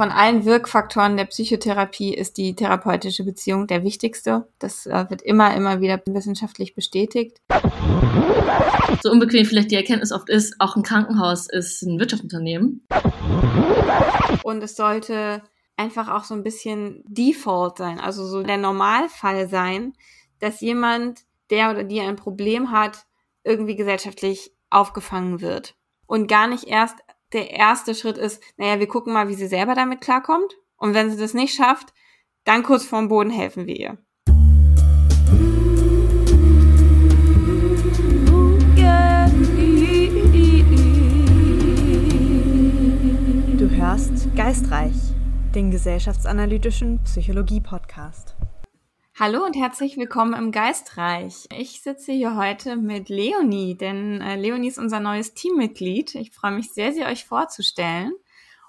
Von allen Wirkfaktoren der Psychotherapie ist die therapeutische Beziehung der wichtigste. Das äh, wird immer, immer wieder wissenschaftlich bestätigt. So unbequem vielleicht die Erkenntnis oft ist, auch ein Krankenhaus ist ein Wirtschaftsunternehmen. Und es sollte einfach auch so ein bisschen Default sein, also so der Normalfall sein, dass jemand, der oder die ein Problem hat, irgendwie gesellschaftlich aufgefangen wird. Und gar nicht erst der erste Schritt ist, naja, wir gucken mal, wie sie selber damit klarkommt. Und wenn sie das nicht schafft, dann kurz vorm Boden helfen wir ihr. Du hörst Geistreich, den gesellschaftsanalytischen Psychologie-Podcast. Hallo und herzlich willkommen im Geistreich. Ich sitze hier heute mit Leonie, denn äh, Leonie ist unser neues Teammitglied. Ich freue mich sehr, sie euch vorzustellen.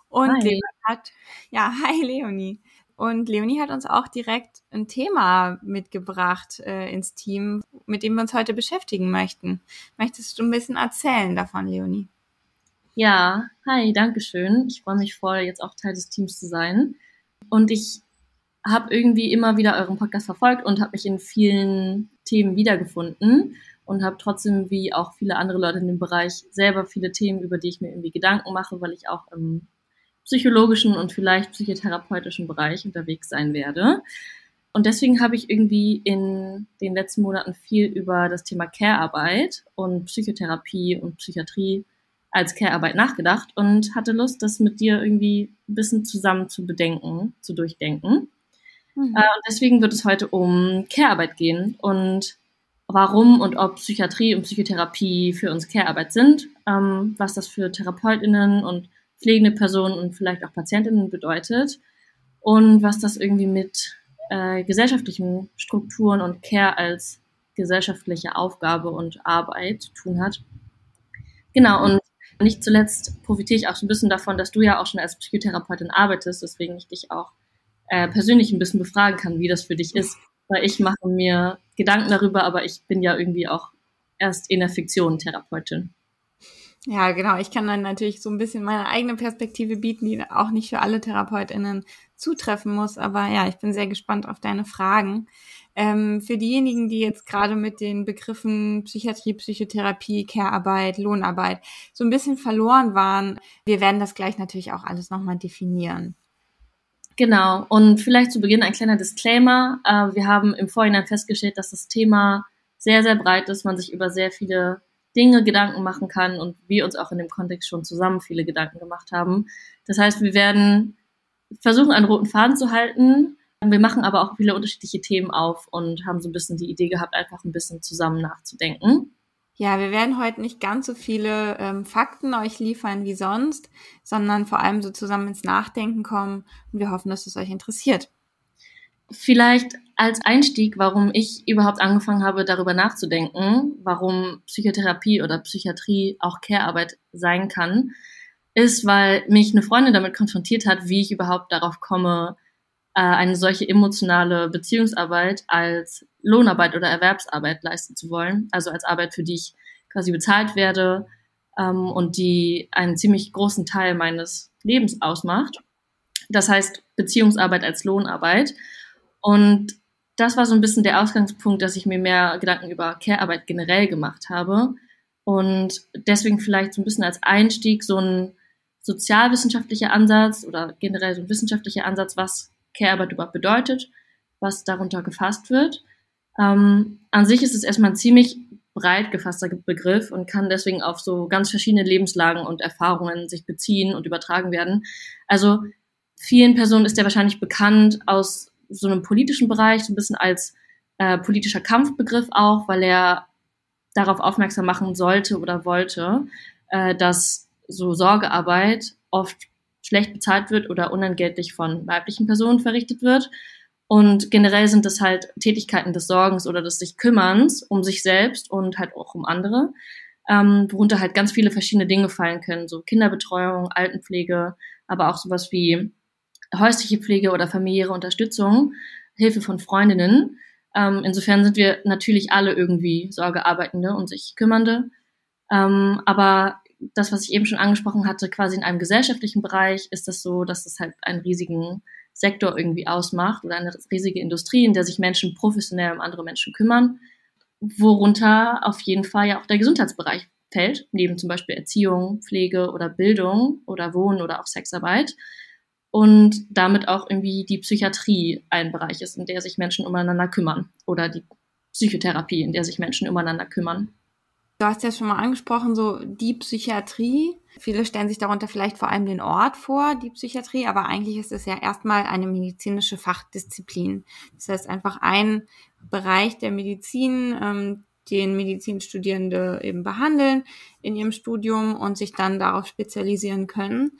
Und hi. Leonie hat, ja, hi Leonie. Und Leonie hat uns auch direkt ein Thema mitgebracht äh, ins Team, mit dem wir uns heute beschäftigen möchten. Möchtest du ein bisschen erzählen davon, Leonie? Ja, hi, danke schön. Ich freue mich voll, jetzt auch Teil des Teams zu sein. Und ich habe irgendwie immer wieder euren Podcast verfolgt und habe mich in vielen Themen wiedergefunden und habe trotzdem, wie auch viele andere Leute in dem Bereich, selber viele Themen, über die ich mir irgendwie Gedanken mache, weil ich auch im psychologischen und vielleicht psychotherapeutischen Bereich unterwegs sein werde. Und deswegen habe ich irgendwie in den letzten Monaten viel über das Thema Care-Arbeit und Psychotherapie und Psychiatrie als Care-Arbeit nachgedacht und hatte Lust, das mit dir irgendwie ein bisschen zusammen zu bedenken, zu durchdenken. Mhm. Äh, und deswegen wird es heute um Care-Arbeit gehen und warum und ob Psychiatrie und Psychotherapie für uns Care-Arbeit sind, ähm, was das für TherapeutInnen und pflegende Personen und vielleicht auch PatientInnen bedeutet und was das irgendwie mit äh, gesellschaftlichen Strukturen und Care als gesellschaftliche Aufgabe und Arbeit zu tun hat. Genau, und nicht zuletzt profitiere ich auch so ein bisschen davon, dass du ja auch schon als Psychotherapeutin arbeitest, deswegen ich dich auch äh, persönlich ein bisschen befragen kann, wie das für dich ist. Weil ich mache mir Gedanken darüber, aber ich bin ja irgendwie auch erst in der Fiktion Therapeutin. Ja, genau. Ich kann dann natürlich so ein bisschen meine eigene Perspektive bieten, die auch nicht für alle TherapeutInnen zutreffen muss. Aber ja, ich bin sehr gespannt auf deine Fragen. Ähm, für diejenigen, die jetzt gerade mit den Begriffen Psychiatrie, Psychotherapie, Care-Arbeit, Lohnarbeit so ein bisschen verloren waren, wir werden das gleich natürlich auch alles nochmal definieren. Genau. Und vielleicht zu Beginn ein kleiner Disclaimer. Äh, wir haben im Vorhinein festgestellt, dass das Thema sehr, sehr breit ist, man sich über sehr viele Dinge Gedanken machen kann und wir uns auch in dem Kontext schon zusammen viele Gedanken gemacht haben. Das heißt, wir werden versuchen, einen roten Faden zu halten. Wir machen aber auch viele unterschiedliche Themen auf und haben so ein bisschen die Idee gehabt, einfach ein bisschen zusammen nachzudenken. Ja, wir werden heute nicht ganz so viele ähm, Fakten euch liefern wie sonst, sondern vor allem so zusammen ins Nachdenken kommen und wir hoffen, dass es euch interessiert. Vielleicht als Einstieg, warum ich überhaupt angefangen habe, darüber nachzudenken, warum Psychotherapie oder Psychiatrie auch Care-Arbeit sein kann, ist, weil mich eine Freundin damit konfrontiert hat, wie ich überhaupt darauf komme, eine solche emotionale Beziehungsarbeit als Lohnarbeit oder Erwerbsarbeit leisten zu wollen. Also als Arbeit, für die ich quasi bezahlt werde ähm, und die einen ziemlich großen Teil meines Lebens ausmacht. Das heißt Beziehungsarbeit als Lohnarbeit. Und das war so ein bisschen der Ausgangspunkt, dass ich mir mehr Gedanken über Care-Arbeit generell gemacht habe. Und deswegen vielleicht so ein bisschen als Einstieg so ein sozialwissenschaftlicher Ansatz oder generell so ein wissenschaftlicher Ansatz, was Care-Arbeit überhaupt bedeutet, was darunter gefasst wird. Ähm, an sich ist es erstmal ein ziemlich breit gefasster Begriff und kann deswegen auf so ganz verschiedene Lebenslagen und Erfahrungen sich beziehen und übertragen werden. Also vielen Personen ist der wahrscheinlich bekannt aus so einem politischen Bereich, so ein bisschen als äh, politischer Kampfbegriff auch, weil er darauf aufmerksam machen sollte oder wollte, äh, dass so Sorgearbeit oft schlecht bezahlt wird oder unentgeltlich von weiblichen Personen verrichtet wird. Und generell sind das halt Tätigkeiten des Sorgens oder des sich Kümmerns um sich selbst und halt auch um andere, ähm, worunter halt ganz viele verschiedene Dinge fallen können, so Kinderbetreuung, Altenpflege, aber auch sowas wie häusliche Pflege oder familiäre Unterstützung, Hilfe von Freundinnen. Ähm, insofern sind wir natürlich alle irgendwie Sorgearbeitende und sich Kümmernde. Ähm, aber das, was ich eben schon angesprochen hatte, quasi in einem gesellschaftlichen Bereich ist das so, dass es halt einen riesigen Sektor irgendwie ausmacht oder eine riesige Industrie, in der sich Menschen professionell um andere Menschen kümmern, worunter auf jeden Fall ja auch der Gesundheitsbereich fällt, neben zum Beispiel Erziehung, Pflege oder Bildung oder Wohnen oder auch Sexarbeit. Und damit auch irgendwie die Psychiatrie ein Bereich ist, in der sich Menschen umeinander kümmern oder die Psychotherapie, in der sich Menschen umeinander kümmern. Du hast ja schon mal angesprochen, so die Psychiatrie. Viele stellen sich darunter vielleicht vor allem den Ort vor, die Psychiatrie, aber eigentlich ist es ja erstmal eine medizinische Fachdisziplin. Das heißt einfach ein Bereich der Medizin, ähm, den Medizinstudierende eben behandeln in ihrem Studium und sich dann darauf spezialisieren können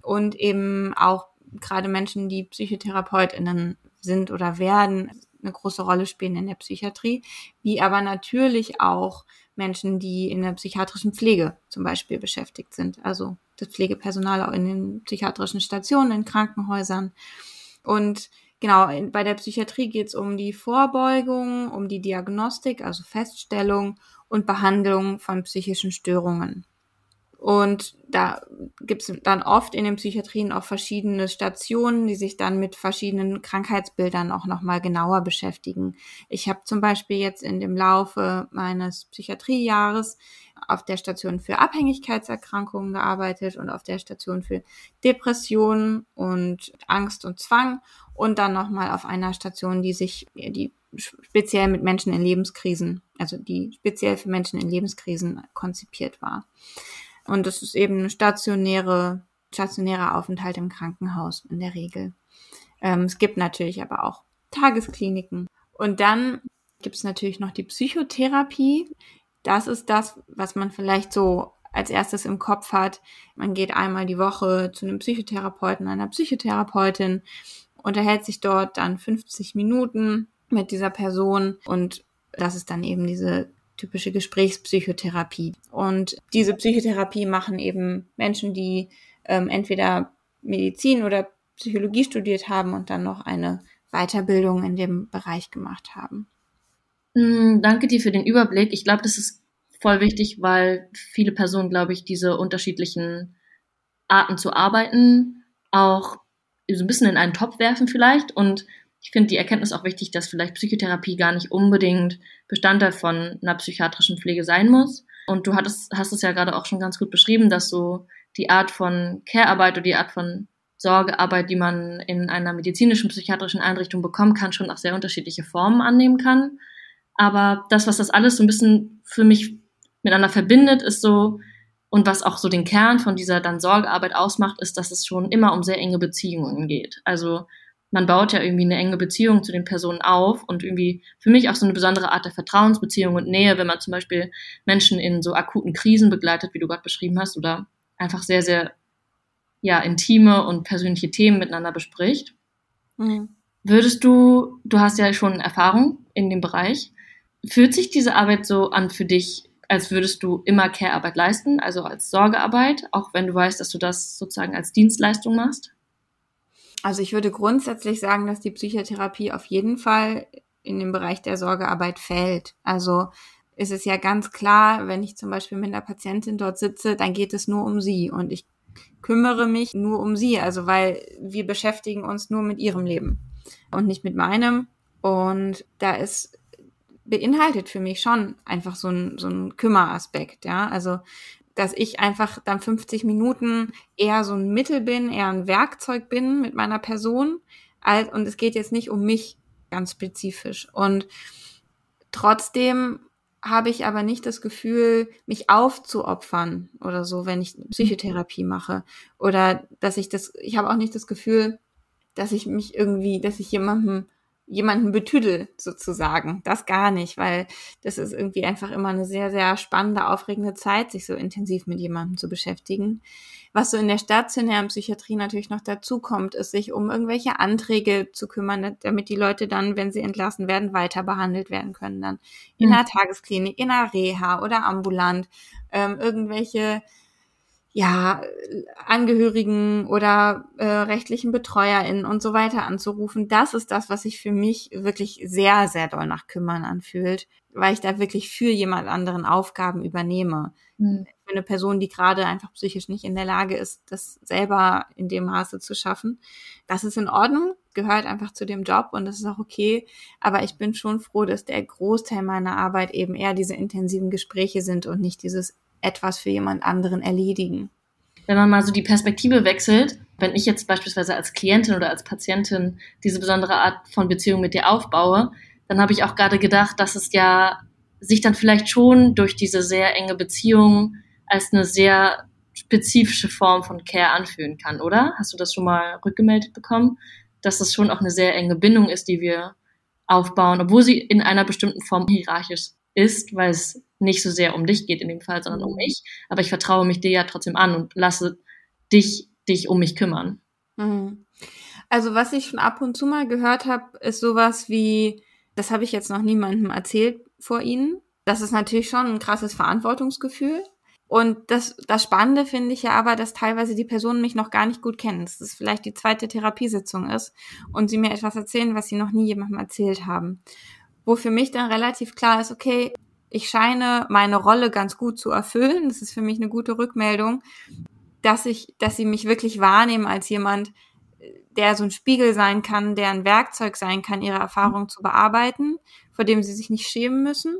und eben auch gerade Menschen, die PsychotherapeutInnen sind oder werden, eine große Rolle spielen in der Psychiatrie, wie aber natürlich auch Menschen, die in der psychiatrischen Pflege zum Beispiel beschäftigt sind. Also das Pflegepersonal auch in den psychiatrischen Stationen, in Krankenhäusern. Und genau, bei der Psychiatrie geht es um die Vorbeugung, um die Diagnostik, also Feststellung und Behandlung von psychischen Störungen. Und da gibt es dann oft in den Psychiatrien auch verschiedene Stationen, die sich dann mit verschiedenen Krankheitsbildern auch nochmal genauer beschäftigen. Ich habe zum Beispiel jetzt in dem Laufe meines Psychiatriejahres auf der Station für Abhängigkeitserkrankungen gearbeitet und auf der Station für Depressionen und Angst und Zwang und dann nochmal auf einer Station, die sich, die speziell mit Menschen in Lebenskrisen, also die speziell für Menschen in Lebenskrisen konzipiert war. Und das ist eben eine stationäre, stationärer Aufenthalt im Krankenhaus in der Regel. Ähm, es gibt natürlich aber auch Tageskliniken. Und dann gibt es natürlich noch die Psychotherapie. Das ist das, was man vielleicht so als erstes im Kopf hat. Man geht einmal die Woche zu einem Psychotherapeuten, einer Psychotherapeutin, unterhält sich dort dann 50 Minuten mit dieser Person und das ist dann eben diese typische Gesprächspsychotherapie. Und diese Psychotherapie machen eben Menschen, die ähm, entweder Medizin oder Psychologie studiert haben und dann noch eine Weiterbildung in dem Bereich gemacht haben. Mm, danke dir für den Überblick. Ich glaube, das ist voll wichtig, weil viele Personen, glaube ich, diese unterschiedlichen Arten zu arbeiten auch so ein bisschen in einen Topf werfen vielleicht und ich finde die Erkenntnis auch wichtig, dass vielleicht Psychotherapie gar nicht unbedingt Bestandteil von einer psychiatrischen Pflege sein muss. Und du hattest, hast es ja gerade auch schon ganz gut beschrieben, dass so die Art von Care-Arbeit oder die Art von Sorgearbeit, die man in einer medizinischen, psychiatrischen Einrichtung bekommen kann, schon auch sehr unterschiedliche Formen annehmen kann. Aber das, was das alles so ein bisschen für mich miteinander verbindet, ist so, und was auch so den Kern von dieser dann Sorgearbeit ausmacht, ist, dass es schon immer um sehr enge Beziehungen geht. Also man baut ja irgendwie eine enge Beziehung zu den Personen auf und irgendwie für mich auch so eine besondere Art der Vertrauensbeziehung und Nähe, wenn man zum Beispiel Menschen in so akuten Krisen begleitet, wie du gerade beschrieben hast, oder einfach sehr, sehr ja, intime und persönliche Themen miteinander bespricht. Mhm. Würdest du, du hast ja schon Erfahrung in dem Bereich, fühlt sich diese Arbeit so an für dich, als würdest du immer Care-Arbeit leisten, also als Sorgearbeit, auch wenn du weißt, dass du das sozusagen als Dienstleistung machst? Also ich würde grundsätzlich sagen, dass die Psychotherapie auf jeden Fall in den Bereich der Sorgearbeit fällt. Also ist es ja ganz klar, wenn ich zum Beispiel mit einer Patientin dort sitze, dann geht es nur um sie und ich kümmere mich nur um sie, also weil wir beschäftigen uns nur mit ihrem Leben und nicht mit meinem. Und da ist beinhaltet für mich schon einfach so ein, so ein Kümmeraspekt, ja. Also dass ich einfach dann 50 Minuten eher so ein Mittel bin, eher ein Werkzeug bin mit meiner Person. Und es geht jetzt nicht um mich ganz spezifisch. Und trotzdem habe ich aber nicht das Gefühl, mich aufzuopfern oder so, wenn ich Psychotherapie mache. Oder dass ich das, ich habe auch nicht das Gefühl, dass ich mich irgendwie, dass ich jemandem jemanden betüdel sozusagen. Das gar nicht, weil das ist irgendwie einfach immer eine sehr, sehr spannende, aufregende Zeit, sich so intensiv mit jemandem zu beschäftigen. Was so in der stationären Psychiatrie natürlich noch dazu kommt, ist sich um irgendwelche Anträge zu kümmern, damit die Leute dann, wenn sie entlassen werden, weiter behandelt werden können. Dann in mhm. einer Tagesklinik, in einer Reha oder ambulant. Ähm, irgendwelche ja, Angehörigen oder äh, rechtlichen BetreuerInnen und so weiter anzurufen, das ist das, was sich für mich wirklich sehr, sehr doll nach Kümmern anfühlt, weil ich da wirklich für jemand anderen Aufgaben übernehme. Mhm. Für eine Person, die gerade einfach psychisch nicht in der Lage ist, das selber in dem Maße zu schaffen. Das ist in Ordnung, gehört einfach zu dem Job und das ist auch okay. Aber ich bin schon froh, dass der Großteil meiner Arbeit eben eher diese intensiven Gespräche sind und nicht dieses etwas für jemand anderen erledigen. Wenn man mal so die Perspektive wechselt, wenn ich jetzt beispielsweise als Klientin oder als Patientin diese besondere Art von Beziehung mit dir aufbaue, dann habe ich auch gerade gedacht, dass es ja sich dann vielleicht schon durch diese sehr enge Beziehung als eine sehr spezifische Form von Care anfühlen kann, oder? Hast du das schon mal rückgemeldet bekommen, dass das schon auch eine sehr enge Bindung ist, die wir aufbauen, obwohl sie in einer bestimmten Form hierarchisch ist, weil es nicht so sehr um dich geht in dem Fall, sondern um mhm. mich. Aber ich vertraue mich dir ja trotzdem an und lasse dich dich um mich kümmern. Mhm. Also was ich schon ab und zu mal gehört habe, ist sowas wie, das habe ich jetzt noch niemandem erzählt vor Ihnen. Das ist natürlich schon ein krasses Verantwortungsgefühl. Und das, das Spannende finde ich ja aber, dass teilweise die Personen mich noch gar nicht gut kennen. Dass es vielleicht die zweite Therapiesitzung ist und sie mir etwas erzählen, was sie noch nie jemandem erzählt haben wo für mich dann relativ klar ist, okay, ich scheine meine Rolle ganz gut zu erfüllen. Das ist für mich eine gute Rückmeldung, dass ich, dass sie mich wirklich wahrnehmen als jemand, der so ein Spiegel sein kann, der ein Werkzeug sein kann, ihre Erfahrungen zu bearbeiten, vor dem sie sich nicht schämen müssen.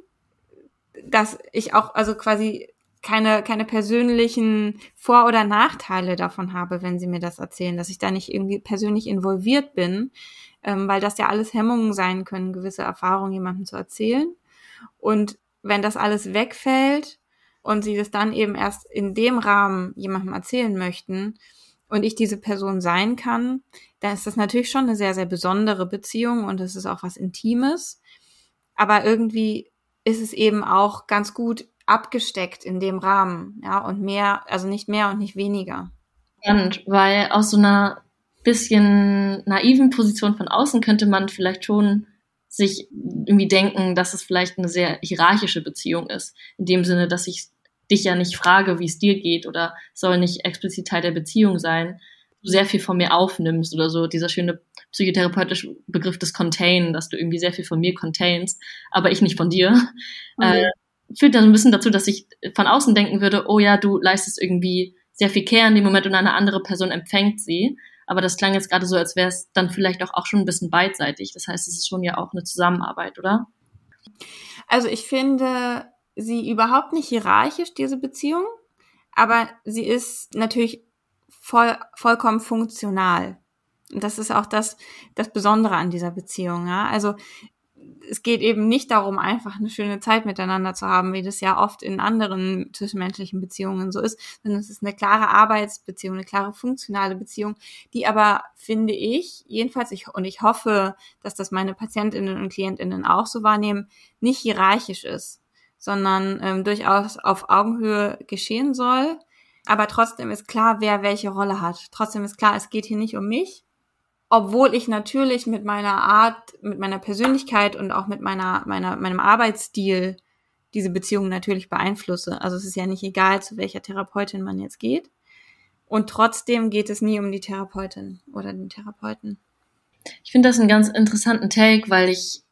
Dass ich auch, also quasi keine, keine persönlichen Vor- oder Nachteile davon habe, wenn sie mir das erzählen, dass ich da nicht irgendwie persönlich involviert bin, ähm, weil das ja alles Hemmungen sein können, gewisse Erfahrungen jemandem zu erzählen. Und wenn das alles wegfällt und sie das dann eben erst in dem Rahmen jemandem erzählen möchten und ich diese Person sein kann, dann ist das natürlich schon eine sehr, sehr besondere Beziehung und es ist auch was Intimes. Aber irgendwie ist es eben auch ganz gut abgesteckt in dem Rahmen, ja, und mehr, also nicht mehr und nicht weniger. Spannend, weil aus so einer bisschen naiven Position von außen könnte man vielleicht schon sich irgendwie denken, dass es vielleicht eine sehr hierarchische Beziehung ist. In dem Sinne, dass ich dich ja nicht frage, wie es dir geht oder soll nicht explizit Teil der Beziehung sein. Du sehr viel von mir aufnimmst oder so, dieser schöne psychotherapeutische Begriff des Contain, dass du irgendwie sehr viel von mir containst, aber ich nicht von dir. Mhm. Äh, führt dann ein bisschen dazu, dass ich von außen denken würde, oh ja, du leistest irgendwie sehr viel Care in dem Moment und eine andere Person empfängt sie. Aber das klang jetzt gerade so, als wäre es dann vielleicht auch, auch schon ein bisschen beidseitig. Das heißt, es ist schon ja auch eine Zusammenarbeit, oder? Also ich finde sie überhaupt nicht hierarchisch, diese Beziehung, aber sie ist natürlich voll, vollkommen funktional. Und das ist auch das, das Besondere an dieser Beziehung. Ja? Also es geht eben nicht darum, einfach eine schöne Zeit miteinander zu haben, wie das ja oft in anderen zwischenmenschlichen Beziehungen so ist, sondern es ist eine klare Arbeitsbeziehung, eine klare funktionale Beziehung, die aber, finde ich, jedenfalls, ich, und ich hoffe, dass das meine Patientinnen und Klientinnen auch so wahrnehmen, nicht hierarchisch ist, sondern ähm, durchaus auf Augenhöhe geschehen soll. Aber trotzdem ist klar, wer welche Rolle hat. Trotzdem ist klar, es geht hier nicht um mich, obwohl ich natürlich mit meiner Art, mit meiner Persönlichkeit und auch mit meiner, meiner, meinem Arbeitsstil diese Beziehung natürlich beeinflusse. Also es ist ja nicht egal, zu welcher Therapeutin man jetzt geht. Und trotzdem geht es nie um die Therapeutin oder den Therapeuten. Ich finde das einen ganz interessanten Take, weil ich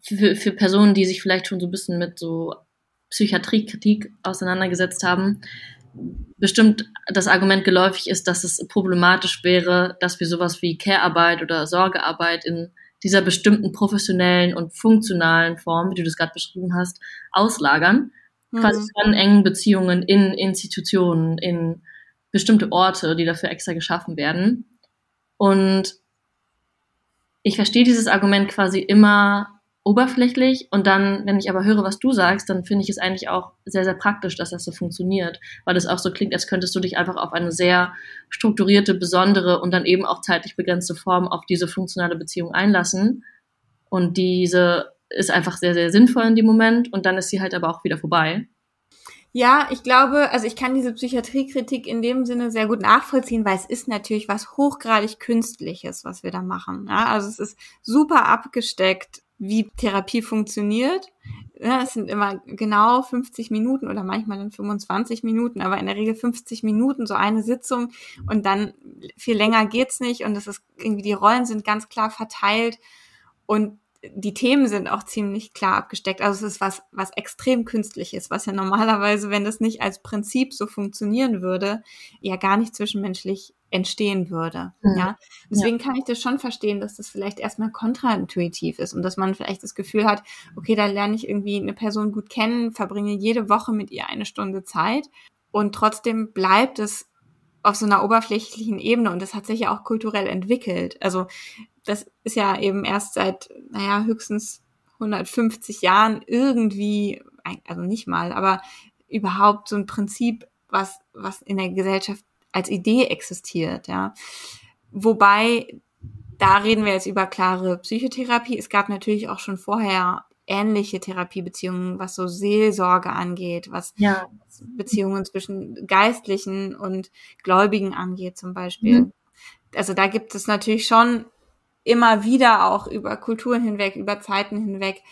für, für Personen, die sich vielleicht schon so ein bisschen mit so Psychiatriekritik auseinandergesetzt haben, bestimmt das Argument geläufig ist, dass es problematisch wäre, dass wir sowas wie Care-Arbeit oder Sorgearbeit in dieser bestimmten professionellen und funktionalen Form, wie du das gerade beschrieben hast, auslagern. Mhm. Quasi von engen Beziehungen in Institutionen, in bestimmte Orte, die dafür extra geschaffen werden. Und ich verstehe dieses Argument quasi immer oberflächlich und dann, wenn ich aber höre, was du sagst, dann finde ich es eigentlich auch sehr, sehr praktisch, dass das so funktioniert, weil es auch so klingt, als könntest du dich einfach auf eine sehr strukturierte, besondere und dann eben auch zeitlich begrenzte Form auf diese funktionale Beziehung einlassen und diese ist einfach sehr, sehr sinnvoll in dem Moment und dann ist sie halt aber auch wieder vorbei. Ja, ich glaube, also ich kann diese Psychiatriekritik in dem Sinne sehr gut nachvollziehen, weil es ist natürlich was hochgradig Künstliches, was wir da machen. Ja, also es ist super abgesteckt wie Therapie funktioniert. ja, es sind immer genau 50 Minuten oder manchmal dann 25 Minuten, aber in der Regel 50 Minuten so eine Sitzung und dann viel länger geht's nicht und es ist irgendwie die Rollen sind ganz klar verteilt und die Themen sind auch ziemlich klar abgesteckt. Also es ist was, was extrem künstlich ist, was ja normalerweise, wenn das nicht als Prinzip so funktionieren würde, ja gar nicht zwischenmenschlich entstehen würde. Mhm. Ja, deswegen ja. kann ich das schon verstehen, dass das vielleicht erstmal kontraintuitiv ist und dass man vielleicht das Gefühl hat, okay, da lerne ich irgendwie eine Person gut kennen, verbringe jede Woche mit ihr eine Stunde Zeit und trotzdem bleibt es auf so einer oberflächlichen Ebene und das hat sich ja auch kulturell entwickelt. Also das ist ja eben erst seit, naja, höchstens 150 Jahren irgendwie, also nicht mal, aber überhaupt so ein Prinzip, was, was in der Gesellschaft als Idee existiert, ja. Wobei, da reden wir jetzt über klare Psychotherapie. Es gab natürlich auch schon vorher ähnliche Therapiebeziehungen, was so Seelsorge angeht, was ja. Beziehungen zwischen Geistlichen und Gläubigen angeht zum Beispiel. Mhm. Also da gibt es natürlich schon immer wieder auch über Kulturen hinweg, über Zeiten hinweg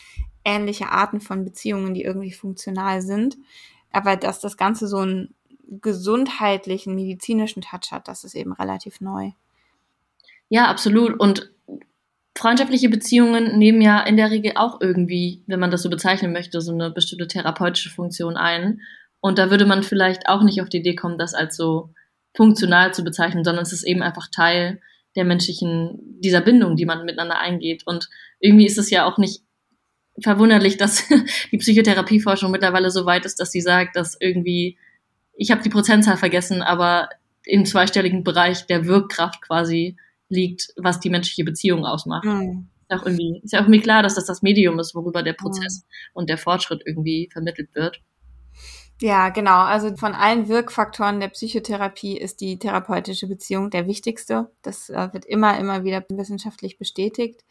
ähnliche Arten von Beziehungen, die irgendwie funktional sind. Aber dass das Ganze so einen gesundheitlichen, medizinischen Touch hat, das ist eben relativ neu. Ja, absolut. Und freundschaftliche Beziehungen nehmen ja in der Regel auch irgendwie, wenn man das so bezeichnen möchte, so eine bestimmte therapeutische Funktion ein. Und da würde man vielleicht auch nicht auf die Idee kommen, das als so funktional zu bezeichnen, sondern es ist eben einfach Teil der menschlichen, dieser Bindung, die man miteinander eingeht. Und irgendwie ist es ja auch nicht verwunderlich, dass die Psychotherapieforschung mittlerweile so weit ist, dass sie sagt, dass irgendwie, ich habe die Prozentzahl vergessen, aber im zweistelligen Bereich der Wirkkraft quasi liegt, was die menschliche Beziehung ausmacht. Mhm. Ist, auch irgendwie, ist ja auch irgendwie klar, dass das das Medium ist, worüber der Prozess mhm. und der Fortschritt irgendwie vermittelt wird. Ja, genau. Also von allen Wirkfaktoren der Psychotherapie ist die therapeutische Beziehung der wichtigste. Das äh, wird immer, immer wieder wissenschaftlich bestätigt.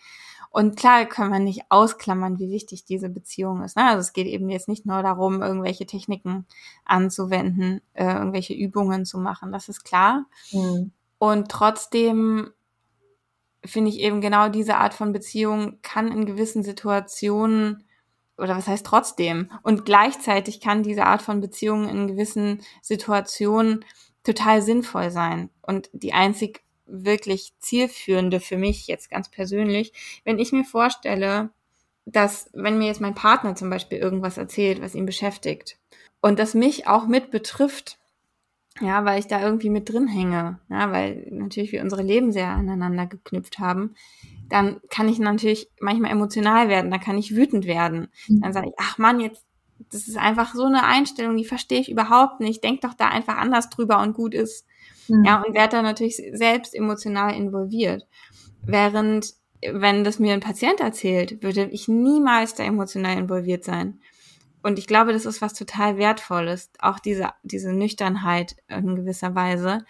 Und klar können wir nicht ausklammern, wie wichtig diese Beziehung ist. Ne? Also es geht eben jetzt nicht nur darum, irgendwelche Techniken anzuwenden, äh, irgendwelche Übungen zu machen. Das ist klar. Mhm. Und trotzdem finde ich eben genau diese Art von Beziehung kann in gewissen Situationen oder was heißt trotzdem? Und gleichzeitig kann diese Art von Beziehung in gewissen Situationen total sinnvoll sein. Und die einzig wirklich zielführende für mich jetzt ganz persönlich, wenn ich mir vorstelle, dass wenn mir jetzt mein Partner zum Beispiel irgendwas erzählt, was ihn beschäftigt und das mich auch mit betrifft, ja, weil ich da irgendwie mit drin hänge, ja, weil natürlich wir unsere Leben sehr aneinander geknüpft haben, dann kann ich natürlich manchmal emotional werden, dann kann ich wütend werden. Mhm. Dann sage ich, ach Mann, jetzt, das ist einfach so eine Einstellung, die verstehe ich überhaupt nicht. Denk doch da einfach anders drüber und gut ist. Mhm. Ja, und werde da natürlich selbst emotional involviert. Während, wenn das mir ein Patient erzählt, würde ich niemals da emotional involviert sein. Und ich glaube, das ist was total Wertvolles, auch diese, diese Nüchternheit in gewisser Weise.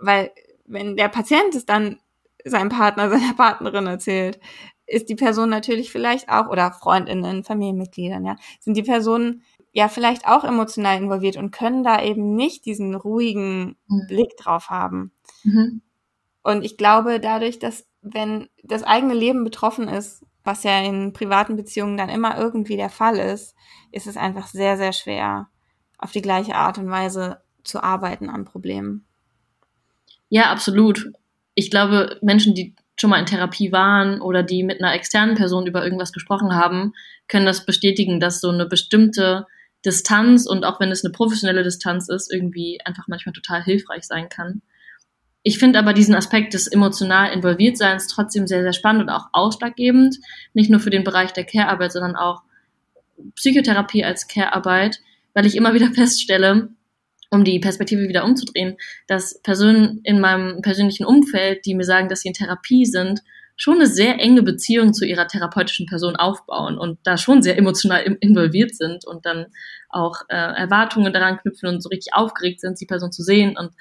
Weil wenn der Patient es dann seinem Partner, seiner Partnerin erzählt, ist die Person natürlich vielleicht auch, oder Freundinnen, Familienmitgliedern, ja, sind die Personen ja vielleicht auch emotional involviert und können da eben nicht diesen ruhigen mhm. Blick drauf haben. Mhm. Und ich glaube, dadurch, dass wenn das eigene Leben betroffen ist, was ja in privaten Beziehungen dann immer irgendwie der Fall ist, ist es einfach sehr, sehr schwer, auf die gleiche Art und Weise zu arbeiten an Problemen. Ja, absolut ich glaube, Menschen, die schon mal in Therapie waren oder die mit einer externen Person über irgendwas gesprochen haben, können das bestätigen, dass so eine bestimmte Distanz und auch wenn es eine professionelle Distanz ist, irgendwie einfach manchmal total hilfreich sein kann. Ich finde aber diesen Aspekt des emotional Involviertseins trotzdem sehr, sehr spannend und auch ausschlaggebend. Nicht nur für den Bereich der Care-Arbeit, sondern auch Psychotherapie als Care-Arbeit, weil ich immer wieder feststelle, um die Perspektive wieder umzudrehen, dass Personen in meinem persönlichen Umfeld, die mir sagen, dass sie in Therapie sind, schon eine sehr enge Beziehung zu ihrer therapeutischen Person aufbauen und da schon sehr emotional involviert sind und dann auch äh, Erwartungen daran knüpfen und so richtig aufgeregt sind, die Person zu sehen. Und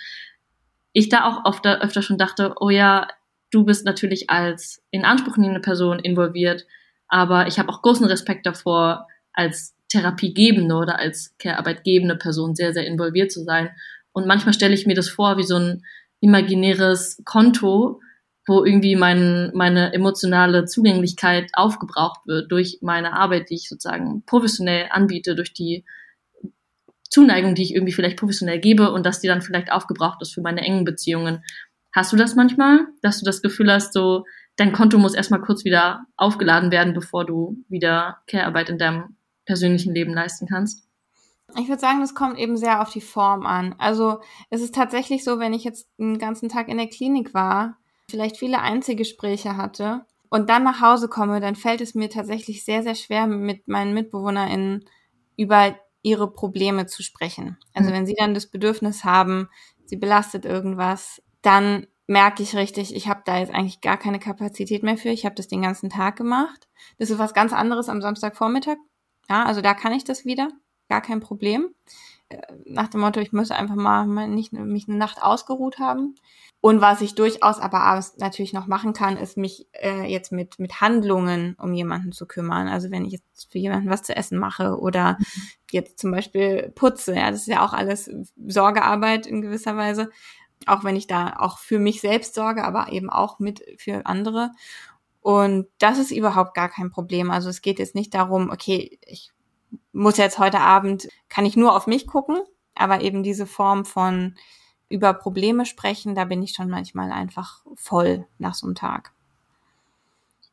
ich da auch oft, öfter schon dachte, oh ja, du bist natürlich als in Anspruch nehmende Person involviert, aber ich habe auch großen Respekt davor, als Therapiegebende oder als Care-Arbeitgebende Person sehr, sehr involviert zu sein. Und manchmal stelle ich mir das vor wie so ein imaginäres Konto, wo irgendwie mein, meine emotionale Zugänglichkeit aufgebraucht wird durch meine Arbeit, die ich sozusagen professionell anbiete, durch die Zuneigung, die ich irgendwie vielleicht professionell gebe und dass die dann vielleicht aufgebraucht ist für meine engen Beziehungen. Hast du das manchmal, dass du das Gefühl hast, so dein Konto muss erstmal kurz wieder aufgeladen werden, bevor du wieder Care-Arbeit in deinem persönlichen Leben leisten kannst? Ich würde sagen, das kommt eben sehr auf die Form an. Also es ist tatsächlich so, wenn ich jetzt einen ganzen Tag in der Klinik war, vielleicht viele Einzelgespräche hatte und dann nach Hause komme, dann fällt es mir tatsächlich sehr, sehr schwer, mit meinen MitbewohnerInnen über ihre Probleme zu sprechen. Also mhm. wenn sie dann das Bedürfnis haben, sie belastet irgendwas, dann merke ich richtig, ich habe da jetzt eigentlich gar keine Kapazität mehr für. Ich habe das den ganzen Tag gemacht. Das ist was ganz anderes am Samstagvormittag. Ja, also da kann ich das wieder. Gar kein Problem. Äh, nach dem Motto, ich muss einfach mal nicht mich eine Nacht ausgeruht haben. Und was ich durchaus aber abends natürlich noch machen kann, ist mich äh, jetzt mit mit Handlungen um jemanden zu kümmern. Also wenn ich jetzt für jemanden was zu essen mache oder mhm. jetzt zum Beispiel putze, ja, das ist ja auch alles Sorgearbeit in gewisser Weise auch wenn ich da auch für mich selbst sorge, aber eben auch mit für andere. Und das ist überhaupt gar kein Problem. Also es geht jetzt nicht darum, okay, ich muss jetzt heute Abend, kann ich nur auf mich gucken, aber eben diese Form von über Probleme sprechen, da bin ich schon manchmal einfach voll nach so einem Tag.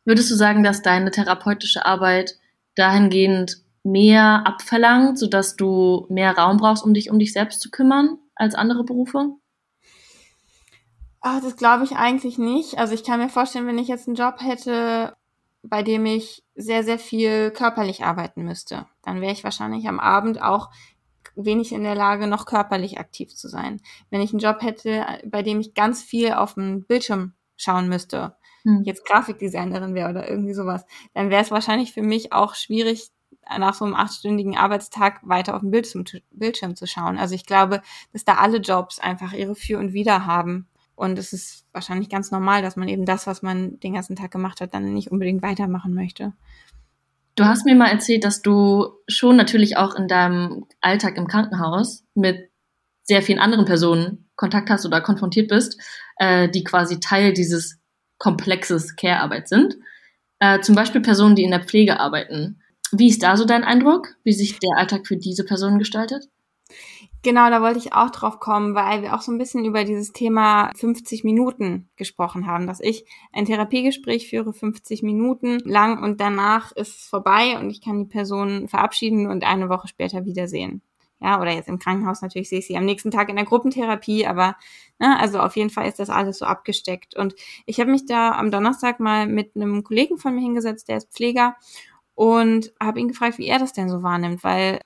Würdest du sagen, dass deine therapeutische Arbeit dahingehend mehr abverlangt, sodass du mehr Raum brauchst, um dich um dich selbst zu kümmern als andere Berufe? Ach, das glaube ich eigentlich nicht. Also ich kann mir vorstellen, wenn ich jetzt einen Job hätte, bei dem ich sehr, sehr viel körperlich arbeiten müsste, dann wäre ich wahrscheinlich am Abend auch wenig in der Lage, noch körperlich aktiv zu sein. Wenn ich einen Job hätte, bei dem ich ganz viel auf dem Bildschirm schauen müsste, hm. jetzt Grafikdesignerin wäre oder irgendwie sowas, dann wäre es wahrscheinlich für mich auch schwierig, nach so einem achtstündigen Arbeitstag weiter auf dem Bildschirm, Bildschirm zu schauen. Also ich glaube, dass da alle Jobs einfach ihre Für und Wider haben. Und es ist wahrscheinlich ganz normal, dass man eben das, was man den ganzen Tag gemacht hat, dann nicht unbedingt weitermachen möchte. Du hast mir mal erzählt, dass du schon natürlich auch in deinem Alltag im Krankenhaus mit sehr vielen anderen Personen Kontakt hast oder konfrontiert bist, äh, die quasi Teil dieses komplexes Care-Arbeit sind. Äh, zum Beispiel Personen, die in der Pflege arbeiten. Wie ist da so dein Eindruck, wie sich der Alltag für diese Personen gestaltet? Genau, da wollte ich auch drauf kommen, weil wir auch so ein bisschen über dieses Thema 50 Minuten gesprochen haben, dass ich ein Therapiegespräch führe, 50 Minuten lang und danach ist es vorbei und ich kann die Person verabschieden und eine Woche später wiedersehen. Ja, oder jetzt im Krankenhaus natürlich sehe ich sie am nächsten Tag in der Gruppentherapie, aber ne, also auf jeden Fall ist das alles so abgesteckt. Und ich habe mich da am Donnerstag mal mit einem Kollegen von mir hingesetzt, der ist Pfleger und habe ihn gefragt, wie er das denn so wahrnimmt, weil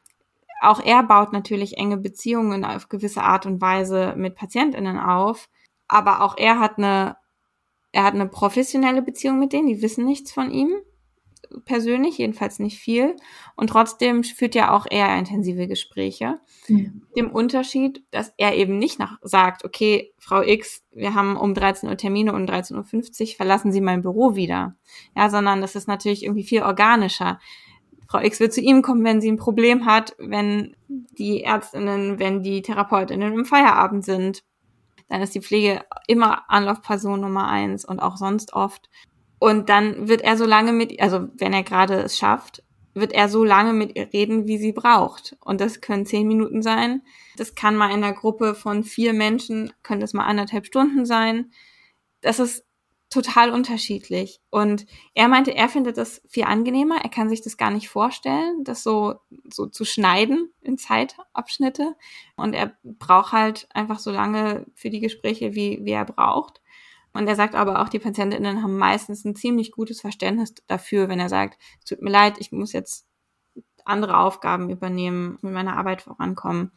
auch er baut natürlich enge Beziehungen auf gewisse Art und Weise mit PatientInnen auf. Aber auch er hat eine, er hat eine professionelle Beziehung mit denen, die wissen nichts von ihm. Persönlich, jedenfalls nicht viel. Und trotzdem führt ja auch er intensive Gespräche. Mhm. Dem Unterschied, dass er eben nicht nach sagt, okay, Frau X, wir haben um 13 Uhr Termine und um 13.50 Uhr verlassen Sie mein Büro wieder. Ja, sondern das ist natürlich irgendwie viel organischer. Frau X wird zu ihm kommen, wenn sie ein Problem hat, wenn die Ärztinnen, wenn die Therapeutinnen im Feierabend sind. Dann ist die Pflege immer Anlaufperson Nummer eins und auch sonst oft. Und dann wird er so lange mit, also wenn er gerade es schafft, wird er so lange mit ihr reden, wie sie braucht. Und das können zehn Minuten sein. Das kann mal in einer Gruppe von vier Menschen, könnte es mal anderthalb Stunden sein. Das ist total unterschiedlich. Und er meinte, er findet das viel angenehmer. Er kann sich das gar nicht vorstellen, das so, so zu schneiden in Zeitabschnitte. Und er braucht halt einfach so lange für die Gespräche, wie, wie er braucht. Und er sagt aber auch, die Patientinnen haben meistens ein ziemlich gutes Verständnis dafür, wenn er sagt, tut mir leid, ich muss jetzt andere Aufgaben übernehmen, mit meiner Arbeit vorankommen.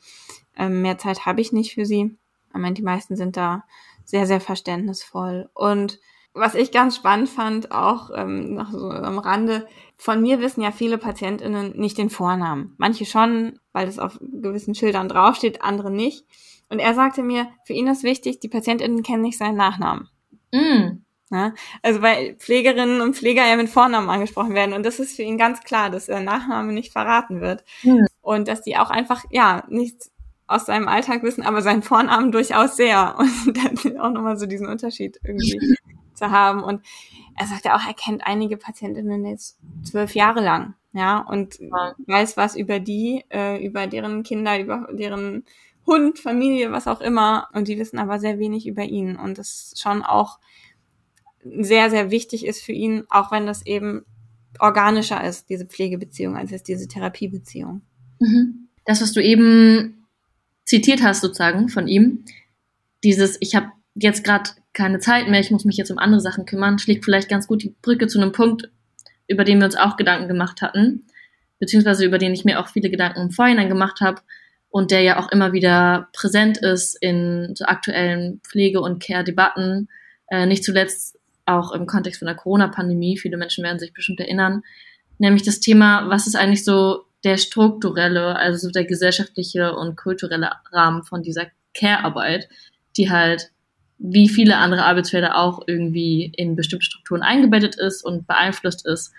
Ähm, mehr Zeit habe ich nicht für sie. Er meint, die meisten sind da sehr, sehr verständnisvoll. Und was ich ganz spannend fand, auch ähm, noch so am Rande, von mir wissen ja viele PatientInnen nicht den Vornamen. Manche schon, weil das auf gewissen Schildern draufsteht, andere nicht. Und er sagte mir, für ihn ist wichtig, die PatientInnen kennen nicht seinen Nachnamen. Mm. Ja, also weil Pflegerinnen und Pfleger ja mit Vornamen angesprochen werden. Und das ist für ihn ganz klar, dass der Nachname nicht verraten wird. Mm. Und dass die auch einfach, ja, nichts aus seinem Alltag wissen, aber seinen Vornamen durchaus sehr. Und dann auch nochmal so diesen Unterschied irgendwie zu haben. Und er sagt ja auch, er kennt einige Patientinnen jetzt zwölf Jahre lang, ja, und ja. weiß was über die, äh, über deren Kinder, über deren Hund, Familie, was auch immer. Und die wissen aber sehr wenig über ihn. Und das schon auch sehr, sehr wichtig ist für ihn, auch wenn das eben organischer ist, diese Pflegebeziehung, als jetzt diese Therapiebeziehung. Mhm. Das, was du eben zitiert hast, sozusagen von ihm, dieses, ich habe jetzt gerade keine Zeit mehr, ich muss mich jetzt um andere Sachen kümmern, schlägt vielleicht ganz gut die Brücke zu einem Punkt, über den wir uns auch Gedanken gemacht hatten, beziehungsweise über den ich mir auch viele Gedanken im Vorhinein gemacht habe und der ja auch immer wieder präsent ist in so aktuellen Pflege- und Care-Debatten, äh, nicht zuletzt auch im Kontext von der Corona-Pandemie. Viele Menschen werden sich bestimmt erinnern, nämlich das Thema, was ist eigentlich so der strukturelle, also so der gesellschaftliche und kulturelle Rahmen von dieser Care-Arbeit, die halt wie viele andere Arbeitsfelder auch irgendwie in bestimmte Strukturen eingebettet ist und beeinflusst ist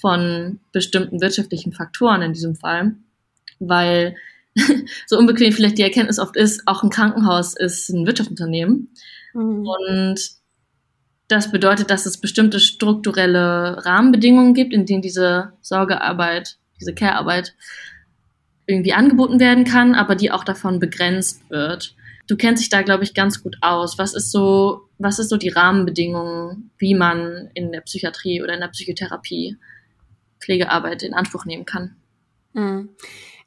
von bestimmten wirtschaftlichen Faktoren in diesem Fall, weil so unbequem vielleicht die Erkenntnis oft ist, auch ein Krankenhaus ist ein Wirtschaftsunternehmen. Mhm. Und das bedeutet, dass es bestimmte strukturelle Rahmenbedingungen gibt, in denen diese Sorgearbeit, diese Care-Arbeit irgendwie angeboten werden kann, aber die auch davon begrenzt wird. Du kennst dich da, glaube ich, ganz gut aus. Was ist so, was ist so die Rahmenbedingungen, wie man in der Psychiatrie oder in der Psychotherapie Pflegearbeit in Anspruch nehmen kann? Mhm.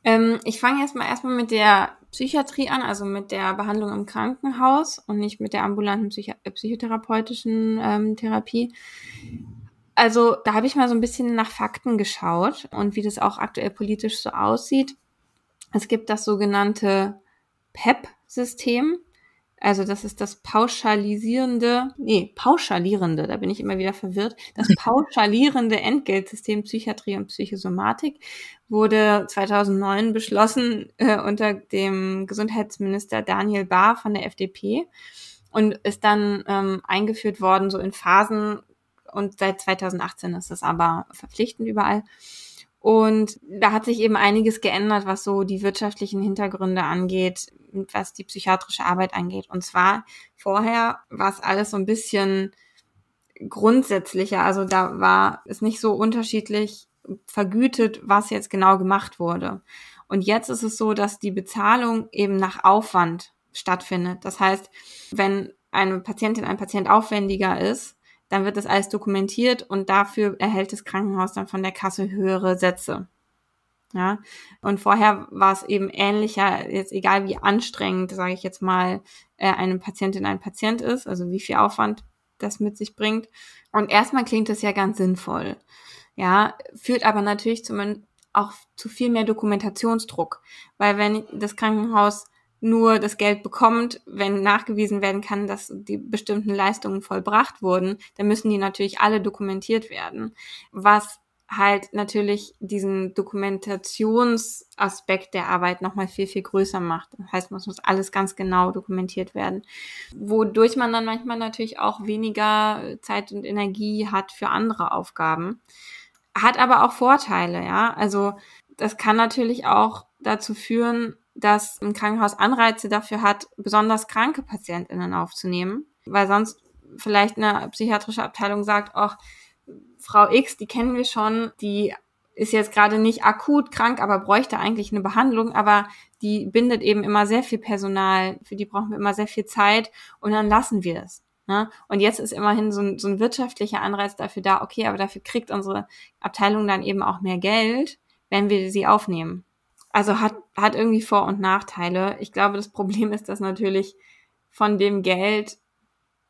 Ähm, ich fange erstmal erstmal mit der Psychiatrie an, also mit der Behandlung im Krankenhaus und nicht mit der ambulanten Psycho äh, psychotherapeutischen ähm, Therapie. Also da habe ich mal so ein bisschen nach Fakten geschaut und wie das auch aktuell politisch so aussieht. Es gibt das sogenannte PEP-System. Also das ist das pauschalisierende, nee, pauschalierende, da bin ich immer wieder verwirrt. Das pauschalierende Entgeltsystem Psychiatrie und Psychosomatik wurde 2009 beschlossen äh, unter dem Gesundheitsminister Daniel Bahr von der FDP und ist dann ähm, eingeführt worden so in Phasen und seit 2018 ist es aber verpflichtend überall. Und da hat sich eben einiges geändert, was so die wirtschaftlichen Hintergründe angeht, was die psychiatrische Arbeit angeht. Und zwar vorher war es alles so ein bisschen grundsätzlicher. Also da war es nicht so unterschiedlich vergütet, was jetzt genau gemacht wurde. Und jetzt ist es so, dass die Bezahlung eben nach Aufwand stattfindet. Das heißt, wenn eine Patientin, ein Patient aufwendiger ist, dann wird das alles dokumentiert und dafür erhält das Krankenhaus dann von der Kasse höhere Sätze. Ja, und vorher war es eben ähnlicher, jetzt egal wie anstrengend, sage ich jetzt mal, äh, eine Patientin ein Patient ist, also wie viel Aufwand das mit sich bringt. Und erstmal klingt das ja ganz sinnvoll. Ja, führt aber natürlich zum, auch zu viel mehr Dokumentationsdruck, weil wenn das Krankenhaus nur das Geld bekommt, wenn nachgewiesen werden kann, dass die bestimmten Leistungen vollbracht wurden, dann müssen die natürlich alle dokumentiert werden. Was halt natürlich diesen Dokumentationsaspekt der Arbeit nochmal viel, viel größer macht. Das heißt, es muss alles ganz genau dokumentiert werden. Wodurch man dann manchmal natürlich auch weniger Zeit und Energie hat für andere Aufgaben. Hat aber auch Vorteile, ja. Also das kann natürlich auch dazu führen, dass ein Krankenhaus Anreize dafür hat, besonders kranke PatientInnen aufzunehmen, weil sonst vielleicht eine psychiatrische Abteilung sagt, ach, Frau X, die kennen wir schon, die ist jetzt gerade nicht akut krank, aber bräuchte eigentlich eine Behandlung, aber die bindet eben immer sehr viel Personal, für die brauchen wir immer sehr viel Zeit und dann lassen wir es. Ne? Und jetzt ist immerhin so ein, so ein wirtschaftlicher Anreiz dafür da, okay, aber dafür kriegt unsere Abteilung dann eben auch mehr Geld, wenn wir sie aufnehmen also hat, hat irgendwie Vor- und Nachteile. Ich glaube, das Problem ist, dass natürlich von dem Geld,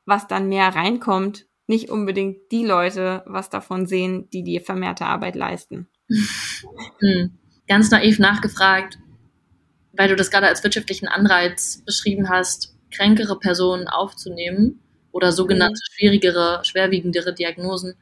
was dann mehr reinkommt, nicht unbedingt die Leute was davon sehen, die die vermehrte Arbeit leisten. Hm. Ganz naiv nachgefragt, weil du das gerade als wirtschaftlichen Anreiz beschrieben hast, kränkere Personen aufzunehmen oder sogenannte mhm. schwierigere, schwerwiegendere Diagnosen.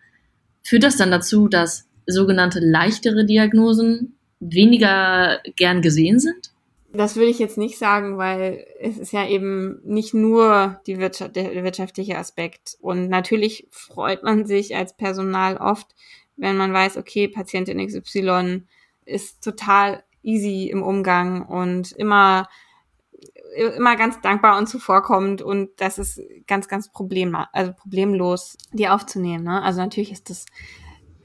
Führt das dann dazu, dass sogenannte leichtere Diagnosen weniger gern gesehen sind? Das würde ich jetzt nicht sagen, weil es ist ja eben nicht nur die Wirtschaft, der wirtschaftliche Aspekt. Und natürlich freut man sich als Personal oft, wenn man weiß, okay, Patientin XY ist total easy im Umgang und immer immer ganz dankbar und zuvorkommend und das ist ganz, ganz problem, also problemlos, die aufzunehmen. Ne? Also natürlich ist das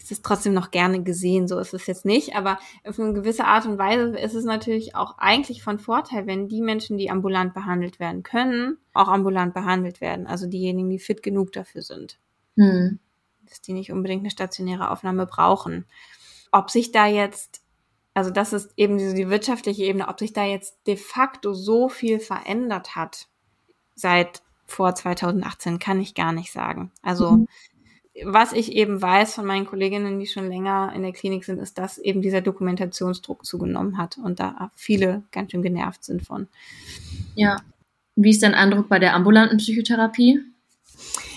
ist es trotzdem noch gerne gesehen, so ist es jetzt nicht, aber auf eine gewisse Art und Weise ist es natürlich auch eigentlich von Vorteil, wenn die Menschen, die ambulant behandelt werden können, auch ambulant behandelt werden, also diejenigen, die fit genug dafür sind. Hm. Dass die nicht unbedingt eine stationäre Aufnahme brauchen. Ob sich da jetzt also das ist eben diese, die wirtschaftliche Ebene, ob sich da jetzt de facto so viel verändert hat seit vor 2018, kann ich gar nicht sagen. Also mhm. Was ich eben weiß von meinen Kolleginnen, die schon länger in der Klinik sind, ist, dass eben dieser Dokumentationsdruck zugenommen hat und da viele ganz schön genervt sind von. Ja. Wie ist dein Eindruck bei der ambulanten Psychotherapie?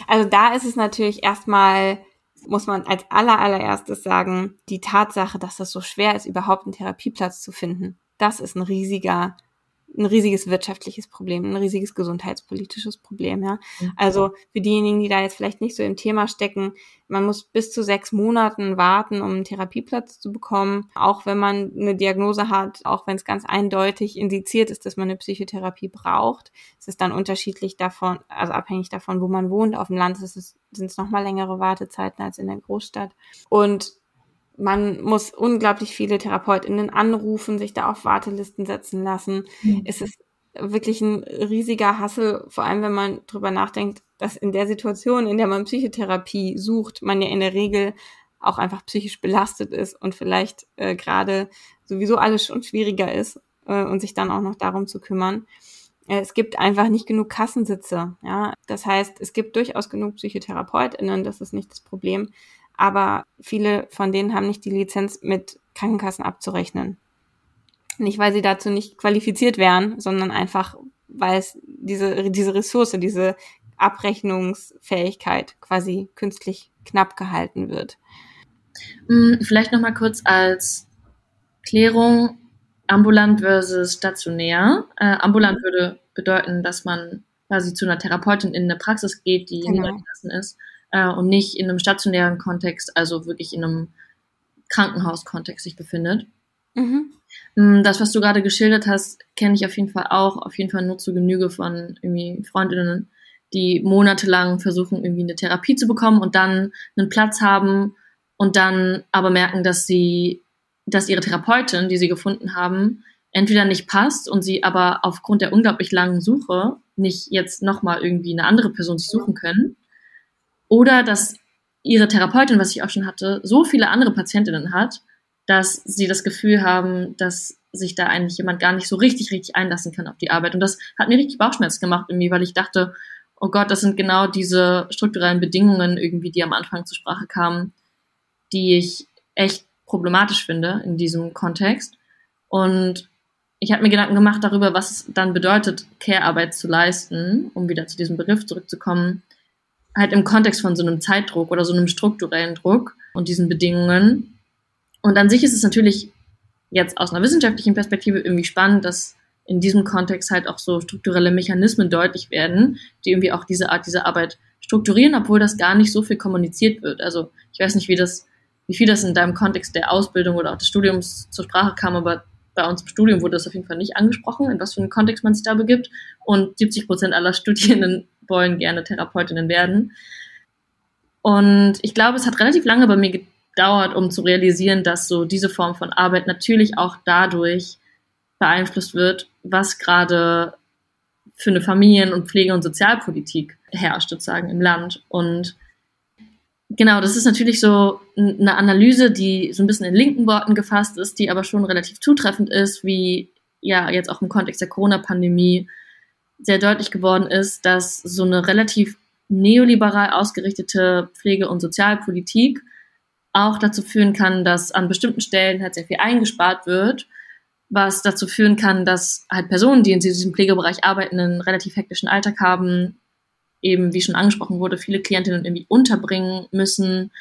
Also da ist es natürlich erstmal muss man als aller, allererstes sagen, die Tatsache, dass das so schwer ist, überhaupt einen Therapieplatz zu finden, das ist ein riesiger ein riesiges wirtschaftliches Problem, ein riesiges gesundheitspolitisches Problem, ja. Mhm. Also für diejenigen, die da jetzt vielleicht nicht so im Thema stecken, man muss bis zu sechs Monaten warten, um einen Therapieplatz zu bekommen, auch wenn man eine Diagnose hat, auch wenn es ganz eindeutig indiziert ist, dass man eine Psychotherapie braucht. Es ist dann unterschiedlich davon, also abhängig davon, wo man wohnt. Auf dem Land sind es nochmal längere Wartezeiten als in der Großstadt. Und man muss unglaublich viele TherapeutInnen anrufen, sich da auf Wartelisten setzen lassen. Mhm. Es ist wirklich ein riesiger Hassel, vor allem wenn man drüber nachdenkt, dass in der Situation, in der man Psychotherapie sucht, man ja in der Regel auch einfach psychisch belastet ist und vielleicht äh, gerade sowieso alles schon schwieriger ist äh, und sich dann auch noch darum zu kümmern. Äh, es gibt einfach nicht genug Kassensitze. Ja, das heißt, es gibt durchaus genug PsychotherapeutInnen, das ist nicht das Problem aber viele von denen haben nicht die Lizenz mit Krankenkassen abzurechnen. Nicht, weil sie dazu nicht qualifiziert wären, sondern einfach, weil es diese, diese Ressource, diese Abrechnungsfähigkeit quasi künstlich knapp gehalten wird. Hm, vielleicht nochmal kurz als Klärung ambulant versus stationär. Äh, ambulant würde bedeuten, dass man quasi zu einer Therapeutin in eine Praxis geht, die genau. niedergelassen ist äh, und nicht in einem stationären Kontext, also wirklich in einem Krankenhauskontext sich befindet. Mhm. Mm, das, was du gerade geschildert hast, kenne ich auf jeden Fall auch, auf jeden Fall nur zu Genüge von irgendwie Freundinnen, die monatelang versuchen, irgendwie eine Therapie zu bekommen und dann einen Platz haben und dann aber merken, dass sie, dass ihre Therapeutin, die sie gefunden haben, entweder nicht passt und sie aber aufgrund der unglaublich langen Suche nicht jetzt nochmal irgendwie eine andere Person sich suchen können oder dass ihre Therapeutin, was ich auch schon hatte, so viele andere Patientinnen hat, dass sie das Gefühl haben, dass sich da eigentlich jemand gar nicht so richtig, richtig einlassen kann auf die Arbeit. Und das hat mir richtig Bauchschmerz gemacht irgendwie, weil ich dachte, oh Gott, das sind genau diese strukturellen Bedingungen irgendwie, die am Anfang zur Sprache kamen, die ich echt problematisch finde in diesem Kontext. Und ich habe mir Gedanken gemacht darüber, was es dann bedeutet, Care-Arbeit zu leisten, um wieder zu diesem Begriff zurückzukommen, halt im Kontext von so einem Zeitdruck oder so einem strukturellen Druck und diesen Bedingungen. Und an sich ist es natürlich jetzt aus einer wissenschaftlichen Perspektive irgendwie spannend, dass in diesem Kontext halt auch so strukturelle Mechanismen deutlich werden, die irgendwie auch diese Art dieser Arbeit strukturieren, obwohl das gar nicht so viel kommuniziert wird. Also ich weiß nicht, wie das, wie viel das in deinem Kontext der Ausbildung oder auch des Studiums zur Sprache kam, aber bei uns im Studium wurde das auf jeden Fall nicht angesprochen, in was für einen Kontext man sich da begibt. Und 70 Prozent aller Studierenden wollen gerne Therapeutinnen werden. Und ich glaube, es hat relativ lange bei mir gedauert, um zu realisieren, dass so diese Form von Arbeit natürlich auch dadurch beeinflusst wird, was gerade für eine Familien- und Pflege- und Sozialpolitik herrscht, sozusagen im Land. Und genau, das ist natürlich so eine Analyse, die so ein bisschen in linken Worten gefasst ist, die aber schon relativ zutreffend ist, wie ja jetzt auch im Kontext der Corona-Pandemie sehr deutlich geworden ist, dass so eine relativ neoliberal ausgerichtete Pflege- und Sozialpolitik auch dazu führen kann, dass an bestimmten Stellen halt sehr viel eingespart wird, was dazu führen kann, dass halt Personen, die in diesem Pflegebereich arbeiten, einen relativ hektischen Alltag haben, eben wie schon angesprochen wurde, viele Klientinnen irgendwie unterbringen müssen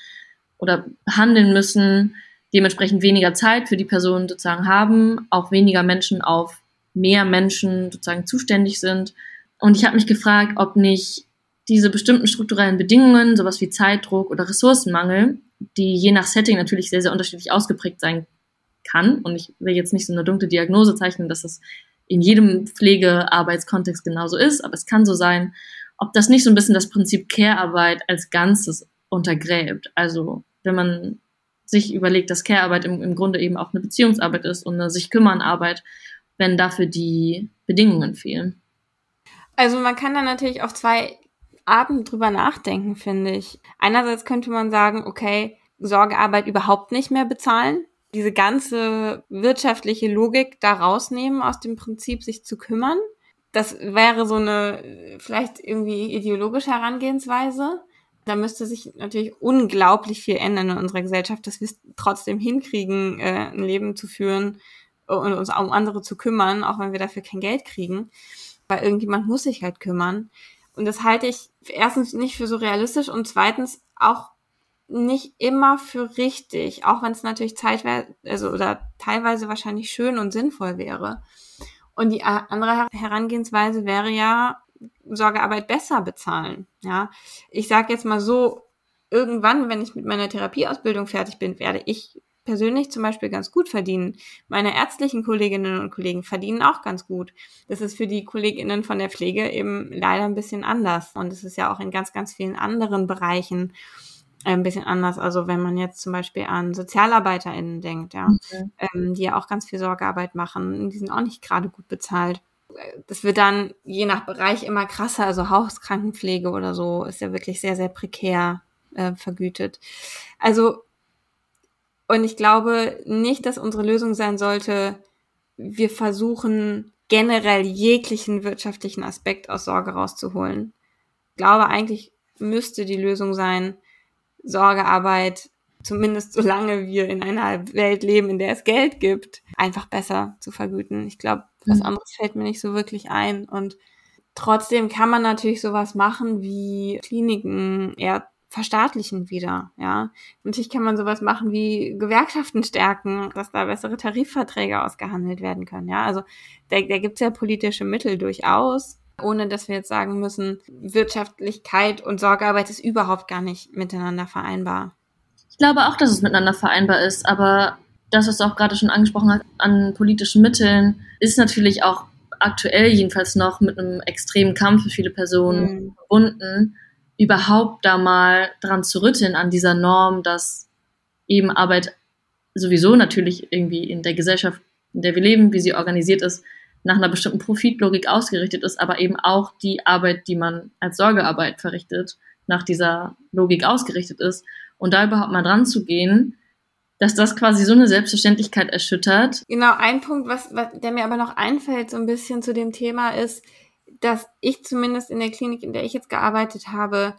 oder handeln müssen, dementsprechend weniger Zeit für die Personen sozusagen haben, auch weniger Menschen auf mehr Menschen sozusagen zuständig sind. Und ich habe mich gefragt, ob nicht diese bestimmten strukturellen Bedingungen, sowas wie Zeitdruck oder Ressourcenmangel, die je nach Setting natürlich sehr, sehr unterschiedlich ausgeprägt sein kann. Und ich will jetzt nicht so eine dunkle Diagnose zeichnen, dass es in jedem Pflegearbeitskontext genauso ist, aber es kann so sein, ob das nicht so ein bisschen das Prinzip Care-Arbeit als Ganzes untergräbt. Also wenn man sich überlegt, dass Care-Arbeit im, im Grunde eben auch eine Beziehungsarbeit ist und eine sich kümmern Arbeit, wenn dafür die Bedingungen fehlen. Also man kann da natürlich auf zwei Arten drüber nachdenken, finde ich. Einerseits könnte man sagen, okay, Sorgearbeit überhaupt nicht mehr bezahlen, diese ganze wirtschaftliche Logik da rausnehmen aus dem Prinzip, sich zu kümmern. Das wäre so eine vielleicht irgendwie ideologische Herangehensweise. Da müsste sich natürlich unglaublich viel ändern in unserer Gesellschaft, dass wir es trotzdem hinkriegen, äh, ein Leben zu führen und uns um andere zu kümmern, auch wenn wir dafür kein Geld kriegen. Weil irgendjemand muss sich halt kümmern. Und das halte ich erstens nicht für so realistisch und zweitens auch nicht immer für richtig, auch wenn es natürlich zeitweise, also oder teilweise wahrscheinlich schön und sinnvoll wäre. Und die andere Herangehensweise wäre ja, Sorgearbeit besser bezahlen. Ja, ich sage jetzt mal so, irgendwann, wenn ich mit meiner Therapieausbildung fertig bin, werde ich persönlich zum Beispiel ganz gut verdienen. Meine ärztlichen Kolleginnen und Kollegen verdienen auch ganz gut. Das ist für die Kolleginnen von der Pflege eben leider ein bisschen anders. Und es ist ja auch in ganz, ganz vielen anderen Bereichen ein bisschen anders. Also wenn man jetzt zum Beispiel an SozialarbeiterInnen denkt, ja, okay. ähm, die ja auch ganz viel Sorgearbeit machen, die sind auch nicht gerade gut bezahlt. Das wird dann je nach Bereich immer krasser. Also Hauskrankenpflege oder so ist ja wirklich sehr, sehr prekär äh, vergütet. Also, und ich glaube nicht, dass unsere Lösung sein sollte, wir versuchen generell jeglichen wirtschaftlichen Aspekt aus Sorge rauszuholen. Ich glaube, eigentlich müsste die Lösung sein, Sorgearbeit, zumindest solange wir in einer Welt leben, in der es Geld gibt, einfach besser zu vergüten. Ich glaube, was mhm. anderes fällt mir nicht so wirklich ein. Und trotzdem kann man natürlich sowas machen wie Kliniken eher verstaatlichen wieder, ja. Natürlich kann man sowas machen wie Gewerkschaften stärken, dass da bessere Tarifverträge ausgehandelt werden können, ja. Also da, da gibt es ja politische Mittel durchaus ohne dass wir jetzt sagen müssen, Wirtschaftlichkeit und Sorgearbeit ist überhaupt gar nicht miteinander vereinbar. Ich glaube auch, dass es miteinander vereinbar ist, aber das, was du auch gerade schon angesprochen hast, an politischen Mitteln, ist natürlich auch aktuell jedenfalls noch mit einem extremen Kampf für viele Personen mhm. verbunden, überhaupt da mal dran zu rütteln an dieser Norm, dass eben Arbeit sowieso natürlich irgendwie in der Gesellschaft, in der wir leben, wie sie organisiert ist, nach einer bestimmten Profitlogik ausgerichtet ist, aber eben auch die Arbeit, die man als Sorgearbeit verrichtet, nach dieser Logik ausgerichtet ist. Und da überhaupt mal dran zu gehen, dass das quasi so eine Selbstverständlichkeit erschüttert. Genau, ein Punkt, was, was der mir aber noch einfällt, so ein bisschen zu dem Thema ist, dass ich zumindest in der Klinik, in der ich jetzt gearbeitet habe,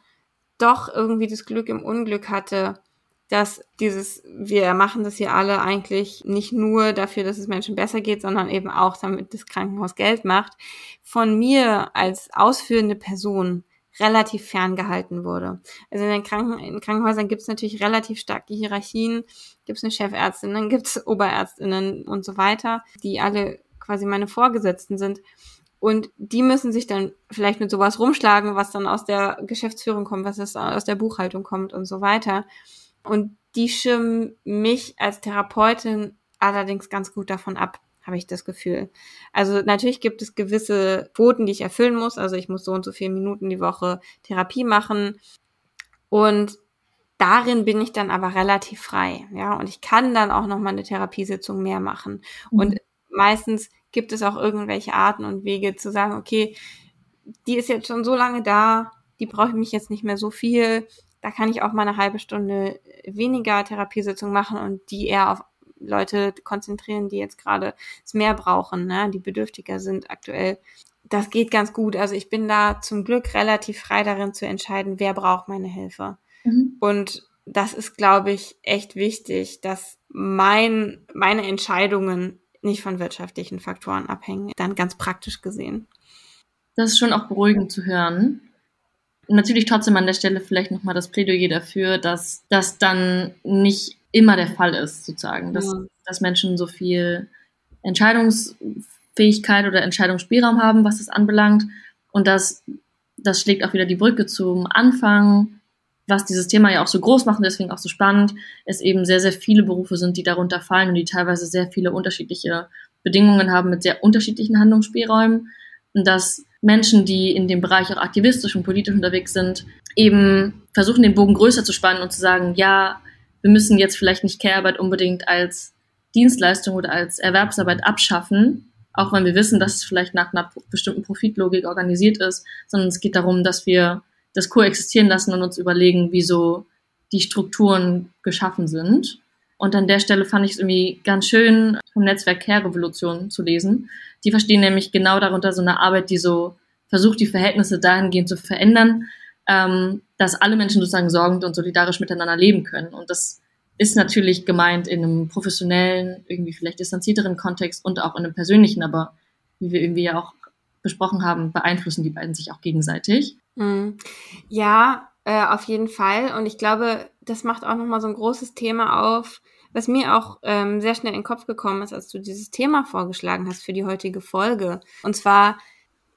doch irgendwie das Glück im Unglück hatte, dass dieses, wir machen das hier alle eigentlich nicht nur dafür, dass es Menschen besser geht, sondern eben auch, damit das Krankenhaus Geld macht, von mir als ausführende Person relativ ferngehalten wurde. Also in den Kranken in Krankenhäusern gibt es natürlich relativ starke Hierarchien, gibt es eine Chefärztin, dann gibt es Oberärztinnen und so weiter, die alle quasi meine Vorgesetzten sind. Und die müssen sich dann vielleicht mit sowas rumschlagen, was dann aus der Geschäftsführung kommt, was aus der Buchhaltung kommt und so weiter. Und die schirmen mich als Therapeutin allerdings ganz gut davon ab, habe ich das Gefühl. Also natürlich gibt es gewisse Quoten, die ich erfüllen muss. Also ich muss so und so viele Minuten die Woche Therapie machen. Und darin bin ich dann aber relativ frei. Ja, und ich kann dann auch noch mal eine Therapiesitzung mehr machen. Mhm. Und meistens gibt es auch irgendwelche Arten und Wege zu sagen, okay, die ist jetzt schon so lange da, die brauche ich mich jetzt nicht mehr so viel da kann ich auch mal eine halbe Stunde weniger Therapiesitzung machen und die eher auf Leute konzentrieren, die jetzt gerade es mehr brauchen, ne, die bedürftiger sind aktuell. Das geht ganz gut. Also ich bin da zum Glück relativ frei darin zu entscheiden, wer braucht meine Hilfe. Mhm. Und das ist, glaube ich, echt wichtig, dass mein, meine Entscheidungen nicht von wirtschaftlichen Faktoren abhängen, dann ganz praktisch gesehen. Das ist schon auch beruhigend zu hören natürlich trotzdem an der Stelle vielleicht nochmal das Plädoyer dafür, dass das dann nicht immer der Fall ist, sozusagen, dass, ja. dass Menschen so viel Entscheidungsfähigkeit oder Entscheidungsspielraum haben, was das anbelangt. Und das, das schlägt auch wieder die Brücke zum Anfang, was dieses Thema ja auch so groß macht und deswegen auch so spannend, es eben sehr, sehr viele Berufe sind, die darunter fallen und die teilweise sehr viele unterschiedliche Bedingungen haben mit sehr unterschiedlichen Handlungsspielräumen. Und dass Menschen, die in dem Bereich auch aktivistisch und politisch unterwegs sind, eben versuchen, den Bogen größer zu spannen und zu sagen, ja, wir müssen jetzt vielleicht nicht Care-Arbeit unbedingt als Dienstleistung oder als Erwerbsarbeit abschaffen, auch wenn wir wissen, dass es vielleicht nach einer bestimmten Profitlogik organisiert ist, sondern es geht darum, dass wir das koexistieren lassen und uns überlegen, wieso die Strukturen geschaffen sind. Und an der Stelle fand ich es irgendwie ganz schön, vom Netzwerk Care Revolution zu lesen. Die verstehen nämlich genau darunter so eine Arbeit, die so versucht, die Verhältnisse dahingehend zu verändern, ähm, dass alle Menschen sozusagen sorgend und solidarisch miteinander leben können. Und das ist natürlich gemeint in einem professionellen, irgendwie vielleicht distanzierteren Kontext und auch in einem persönlichen, aber wie wir irgendwie ja auch besprochen haben, beeinflussen die beiden sich auch gegenseitig. Mhm. Ja, äh, auf jeden Fall. Und ich glaube, das macht auch nochmal so ein großes Thema auf, was mir auch ähm, sehr schnell in den Kopf gekommen ist, als du dieses Thema vorgeschlagen hast für die heutige Folge. Und zwar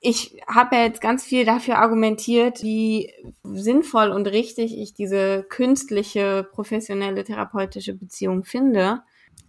ich habe ja jetzt ganz viel dafür argumentiert, wie sinnvoll und richtig ich diese künstliche, professionelle, therapeutische Beziehung finde.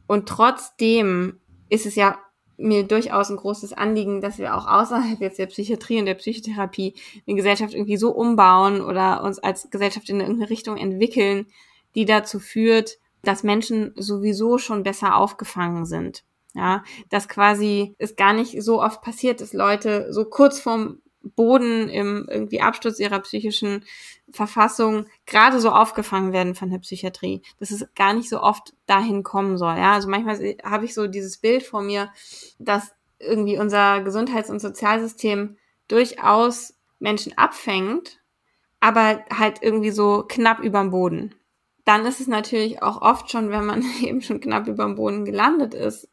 Und trotzdem ist es ja mir durchaus ein großes Anliegen, dass wir auch außerhalb jetzt der Psychiatrie und der Psychotherapie eine Gesellschaft irgendwie so umbauen oder uns als Gesellschaft in irgendeine Richtung entwickeln, die dazu führt, dass Menschen sowieso schon besser aufgefangen sind. Ja, dass quasi es gar nicht so oft passiert, dass Leute so kurz vorm Boden im irgendwie Absturz ihrer psychischen Verfassung gerade so aufgefangen werden von der Psychiatrie, dass es gar nicht so oft dahin kommen soll. Ja, also manchmal habe ich so dieses Bild vor mir, dass irgendwie unser Gesundheits- und Sozialsystem durchaus Menschen abfängt, aber halt irgendwie so knapp überm Boden. Dann ist es natürlich auch oft schon, wenn man eben schon knapp überm Boden gelandet ist,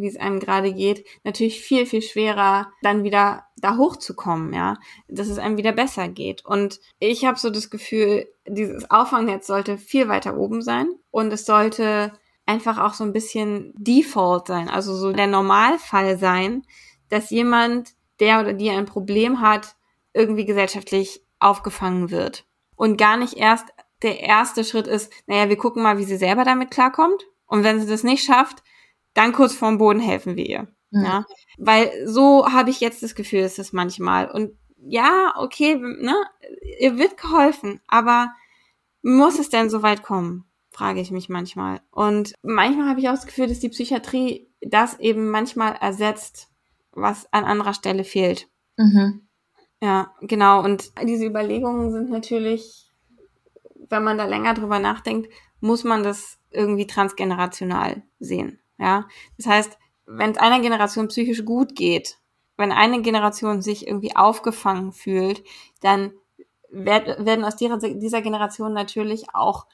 wie es einem gerade geht, natürlich viel, viel schwerer, dann wieder da hochzukommen, ja, dass es einem wieder besser geht. Und ich habe so das Gefühl, dieses Auffangnetz sollte viel weiter oben sein und es sollte einfach auch so ein bisschen Default sein, also so der Normalfall sein, dass jemand, der oder die ein Problem hat, irgendwie gesellschaftlich aufgefangen wird. Und gar nicht erst der erste Schritt ist, naja, wir gucken mal, wie sie selber damit klarkommt. Und wenn sie das nicht schafft, dann kurz vorm Boden helfen wir ihr. Mhm. Ja, weil so habe ich jetzt das Gefühl, ist es manchmal. Und ja, okay, ne, ihr wird geholfen, aber muss es denn so weit kommen? Frage ich mich manchmal. Und manchmal habe ich auch das Gefühl, dass die Psychiatrie das eben manchmal ersetzt, was an anderer Stelle fehlt. Mhm. Ja, genau. Und diese Überlegungen sind natürlich, wenn man da länger drüber nachdenkt, muss man das irgendwie transgenerational sehen. Ja, das heißt, wenn es einer Generation psychisch gut geht, wenn eine Generation sich irgendwie aufgefangen fühlt, dann werd, werden aus dieser, dieser Generation natürlich auch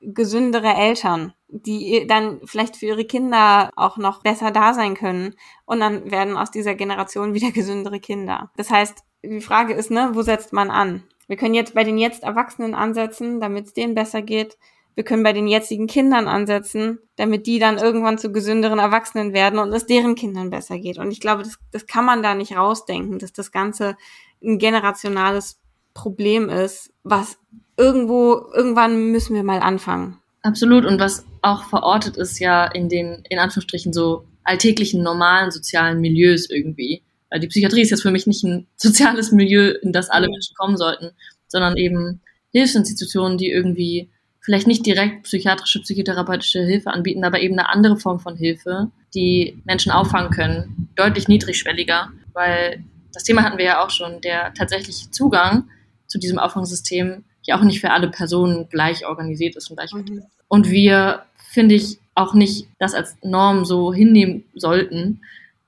gesündere Eltern, die dann vielleicht für ihre Kinder auch noch besser da sein können. Und dann werden aus dieser Generation wieder gesündere Kinder. Das heißt, die Frage ist, ne, wo setzt man an? Wir können jetzt bei den jetzt Erwachsenen ansetzen, damit es denen besser geht wir können bei den jetzigen Kindern ansetzen, damit die dann irgendwann zu gesünderen Erwachsenen werden und es deren Kindern besser geht. Und ich glaube, das, das kann man da nicht rausdenken, dass das Ganze ein generationales Problem ist, was irgendwo, irgendwann müssen wir mal anfangen. Absolut. Und was auch verortet ist ja in den, in Anführungsstrichen, so alltäglichen, normalen sozialen Milieus irgendwie. Die Psychiatrie ist jetzt für mich nicht ein soziales Milieu, in das alle Menschen kommen sollten, sondern eben Hilfsinstitutionen, die irgendwie vielleicht nicht direkt psychiatrische, psychotherapeutische Hilfe anbieten, aber eben eine andere Form von Hilfe, die Menschen auffangen können, deutlich niedrigschwelliger, weil das Thema hatten wir ja auch schon, der tatsächliche Zugang zu diesem Auffangsystem ja auch nicht für alle Personen gleich organisiert ist und gleich mhm. Und wir, finde ich, auch nicht das als Norm so hinnehmen sollten,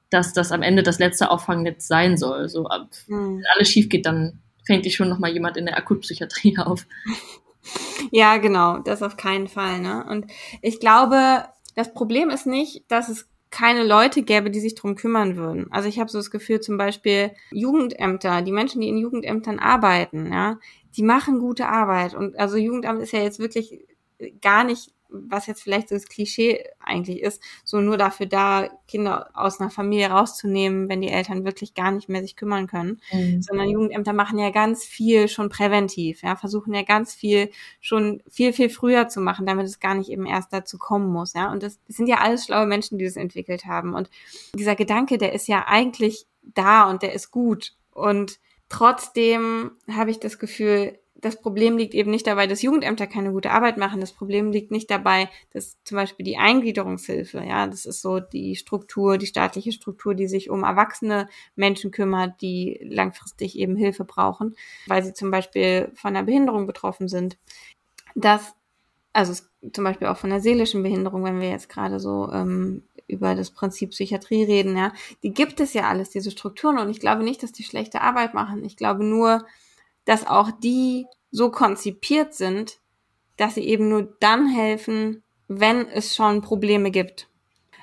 dass das am Ende das letzte Auffangnetz sein soll. So, ab, mhm. wenn alles schief geht, dann fängt dich schon nochmal jemand in der Akutpsychiatrie auf. Ja, genau, das auf keinen Fall. Ne? Und ich glaube, das Problem ist nicht, dass es keine Leute gäbe, die sich drum kümmern würden. Also ich habe so das Gefühl, zum Beispiel Jugendämter, die Menschen, die in Jugendämtern arbeiten, ja, die machen gute Arbeit. Und also Jugendamt ist ja jetzt wirklich gar nicht was jetzt vielleicht so das Klischee eigentlich ist, so nur dafür da, Kinder aus einer Familie rauszunehmen, wenn die Eltern wirklich gar nicht mehr sich kümmern können, mhm. sondern Jugendämter machen ja ganz viel schon präventiv, ja, versuchen ja ganz viel schon viel, viel früher zu machen, damit es gar nicht eben erst dazu kommen muss, ja. Und das, das sind ja alles schlaue Menschen, die das entwickelt haben. Und dieser Gedanke, der ist ja eigentlich da und der ist gut. Und trotzdem habe ich das Gefühl, das Problem liegt eben nicht dabei, dass Jugendämter keine gute Arbeit machen. Das Problem liegt nicht dabei, dass zum Beispiel die Eingliederungshilfe, ja, das ist so die Struktur, die staatliche Struktur, die sich um erwachsene Menschen kümmert, die langfristig eben Hilfe brauchen, weil sie zum Beispiel von einer Behinderung betroffen sind. Das, also zum Beispiel auch von einer seelischen Behinderung, wenn wir jetzt gerade so ähm, über das Prinzip Psychiatrie reden, ja, die gibt es ja alles, diese Strukturen. Und ich glaube nicht, dass die schlechte Arbeit machen. Ich glaube nur, dass auch die so konzipiert sind, dass sie eben nur dann helfen, wenn es schon Probleme gibt.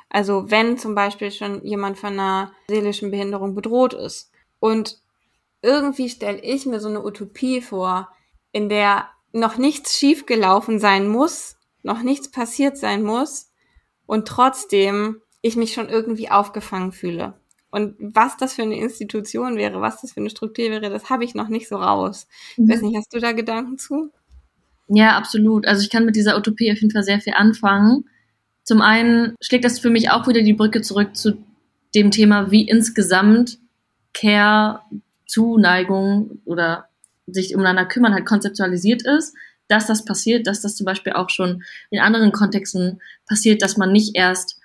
Also wenn zum Beispiel schon jemand von einer seelischen Behinderung bedroht ist. Und irgendwie stelle ich mir so eine Utopie vor, in der noch nichts schiefgelaufen sein muss, noch nichts passiert sein muss und trotzdem ich mich schon irgendwie aufgefangen fühle. Und was das für eine Institution wäre, was das für eine Struktur wäre, das habe ich noch nicht so raus. Mhm. Ich weiß nicht, hast du da Gedanken zu? Ja, absolut. Also ich kann mit dieser Utopie auf jeden Fall sehr viel anfangen. Zum einen schlägt das für mich auch wieder die Brücke zurück zu dem Thema, wie insgesamt Care, Zuneigung oder sich umeinander kümmern halt konzeptualisiert ist, dass das passiert, dass das zum Beispiel auch schon in anderen Kontexten passiert, dass man nicht erst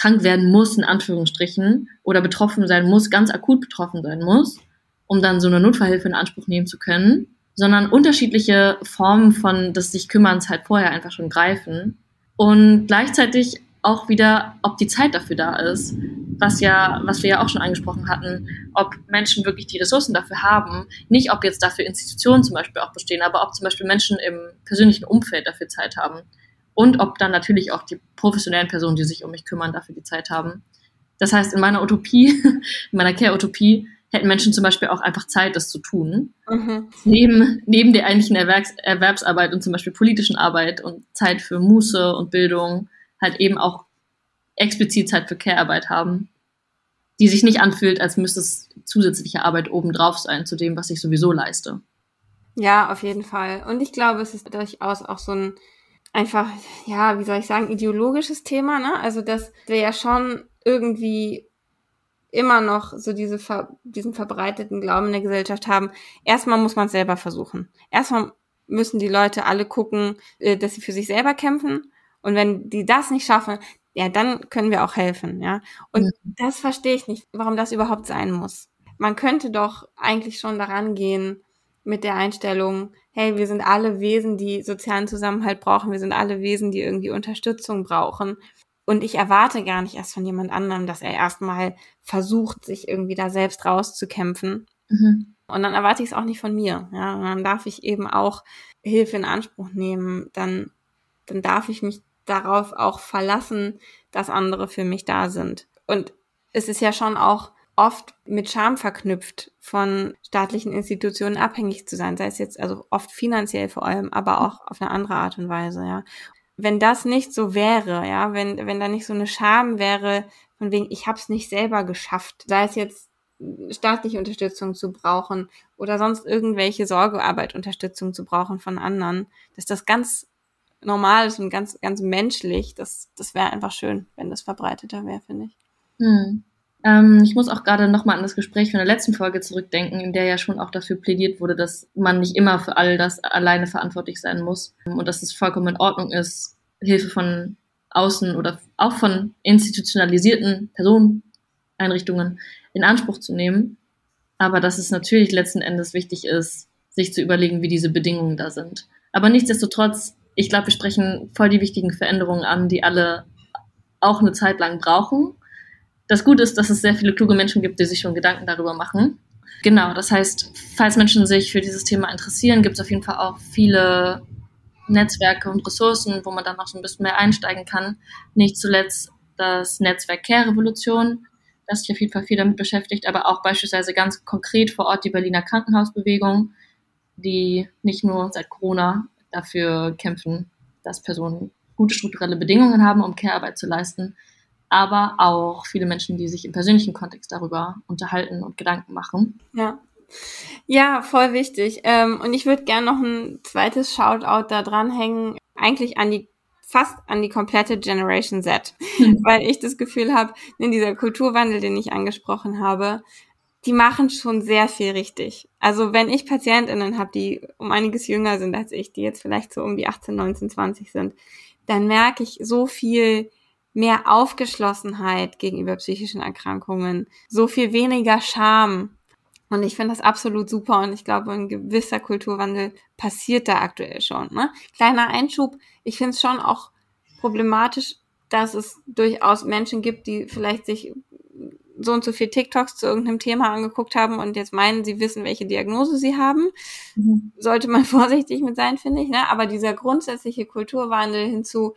krank werden muss, in Anführungsstrichen, oder betroffen sein muss, ganz akut betroffen sein muss, um dann so eine Notfallhilfe in Anspruch nehmen zu können, sondern unterschiedliche Formen von des sich Kümmerns halt vorher einfach schon greifen und gleichzeitig auch wieder, ob die Zeit dafür da ist, was ja, was wir ja auch schon angesprochen hatten, ob Menschen wirklich die Ressourcen dafür haben, nicht ob jetzt dafür Institutionen zum Beispiel auch bestehen, aber ob zum Beispiel Menschen im persönlichen Umfeld dafür Zeit haben und ob dann natürlich auch die professionellen Personen, die sich um mich kümmern, dafür die Zeit haben. Das heißt, in meiner Utopie, in meiner Care-Utopie, hätten Menschen zum Beispiel auch einfach Zeit, das zu tun. Mhm. Neben, neben der eigentlichen Erwerbs Erwerbsarbeit und zum Beispiel politischen Arbeit und Zeit für Muße und Bildung halt eben auch explizit Zeit für Care-Arbeit haben, die sich nicht anfühlt, als müsste es zusätzliche Arbeit obendrauf sein zu dem, was ich sowieso leiste. Ja, auf jeden Fall. Und ich glaube, es ist durchaus auch so ein einfach, ja, wie soll ich sagen, ideologisches Thema, ne? Also, dass wir ja schon irgendwie immer noch so diese ver diesen verbreiteten Glauben in der Gesellschaft haben. Erstmal muss man es selber versuchen. Erstmal müssen die Leute alle gucken, äh, dass sie für sich selber kämpfen. Und wenn die das nicht schaffen, ja, dann können wir auch helfen, ja. Und mhm. das verstehe ich nicht, warum das überhaupt sein muss. Man könnte doch eigentlich schon daran gehen mit der Einstellung, hey, wir sind alle Wesen, die sozialen Zusammenhalt brauchen, wir sind alle Wesen, die irgendwie Unterstützung brauchen. Und ich erwarte gar nicht erst von jemand anderem, dass er erstmal versucht, sich irgendwie da selbst rauszukämpfen. Mhm. Und dann erwarte ich es auch nicht von mir. Ja, und dann darf ich eben auch Hilfe in Anspruch nehmen. Dann, dann darf ich mich darauf auch verlassen, dass andere für mich da sind. Und es ist ja schon auch oft mit Scham verknüpft, von staatlichen Institutionen abhängig zu sein, sei es jetzt also oft finanziell vor allem, aber auch auf eine andere Art und Weise, ja. Wenn das nicht so wäre, ja, wenn wenn da nicht so eine Scham wäre, von wegen ich habe es nicht selber geschafft, sei es jetzt staatliche Unterstützung zu brauchen oder sonst irgendwelche Sorgearbeit Unterstützung zu brauchen von anderen, dass das ganz normal ist und ganz ganz menschlich, das das wäre einfach schön, wenn das verbreiteter wäre, finde ich. Hm. Ähm, ich muss auch gerade nochmal an das Gespräch von der letzten Folge zurückdenken, in der ja schon auch dafür plädiert wurde, dass man nicht immer für all das alleine verantwortlich sein muss und dass es vollkommen in Ordnung ist, Hilfe von außen oder auch von institutionalisierten Personen, Einrichtungen in Anspruch zu nehmen. Aber dass es natürlich letzten Endes wichtig ist, sich zu überlegen, wie diese Bedingungen da sind. Aber nichtsdestotrotz, ich glaube, wir sprechen voll die wichtigen Veränderungen an, die alle auch eine Zeit lang brauchen das Gute ist, dass es sehr viele kluge Menschen gibt, die sich schon Gedanken darüber machen. Genau, das heißt, falls Menschen sich für dieses Thema interessieren, gibt es auf jeden Fall auch viele Netzwerke und Ressourcen, wo man dann noch so ein bisschen mehr einsteigen kann. Nicht zuletzt das Netzwerk Care Revolution, das sich auf jeden Fall viel damit beschäftigt, aber auch beispielsweise ganz konkret vor Ort die Berliner Krankenhausbewegung, die nicht nur seit Corona dafür kämpfen, dass Personen gute strukturelle Bedingungen haben, um Care-Arbeit zu leisten, aber auch viele Menschen, die sich im persönlichen Kontext darüber unterhalten und Gedanken machen. Ja. Ja, voll wichtig. Ähm, und ich würde gerne noch ein zweites Shoutout da dranhängen, eigentlich an die fast an die komplette Generation Z, mhm. weil ich das Gefühl habe, in dieser Kulturwandel, den ich angesprochen habe, die machen schon sehr viel richtig. Also wenn ich Patientinnen habe, die um einiges jünger sind als ich, die jetzt vielleicht so um die 18, 19, 20 sind, dann merke ich so viel mehr Aufgeschlossenheit gegenüber psychischen Erkrankungen, so viel weniger Scham. Und ich finde das absolut super und ich glaube, ein gewisser Kulturwandel passiert da aktuell schon. Ne? Kleiner Einschub, ich finde es schon auch problematisch, dass es durchaus Menschen gibt, die vielleicht sich so und so viel TikToks zu irgendeinem Thema angeguckt haben und jetzt meinen, sie wissen, welche Diagnose sie haben. Mhm. Sollte man vorsichtig mit sein, finde ich. Ne? Aber dieser grundsätzliche Kulturwandel hinzu,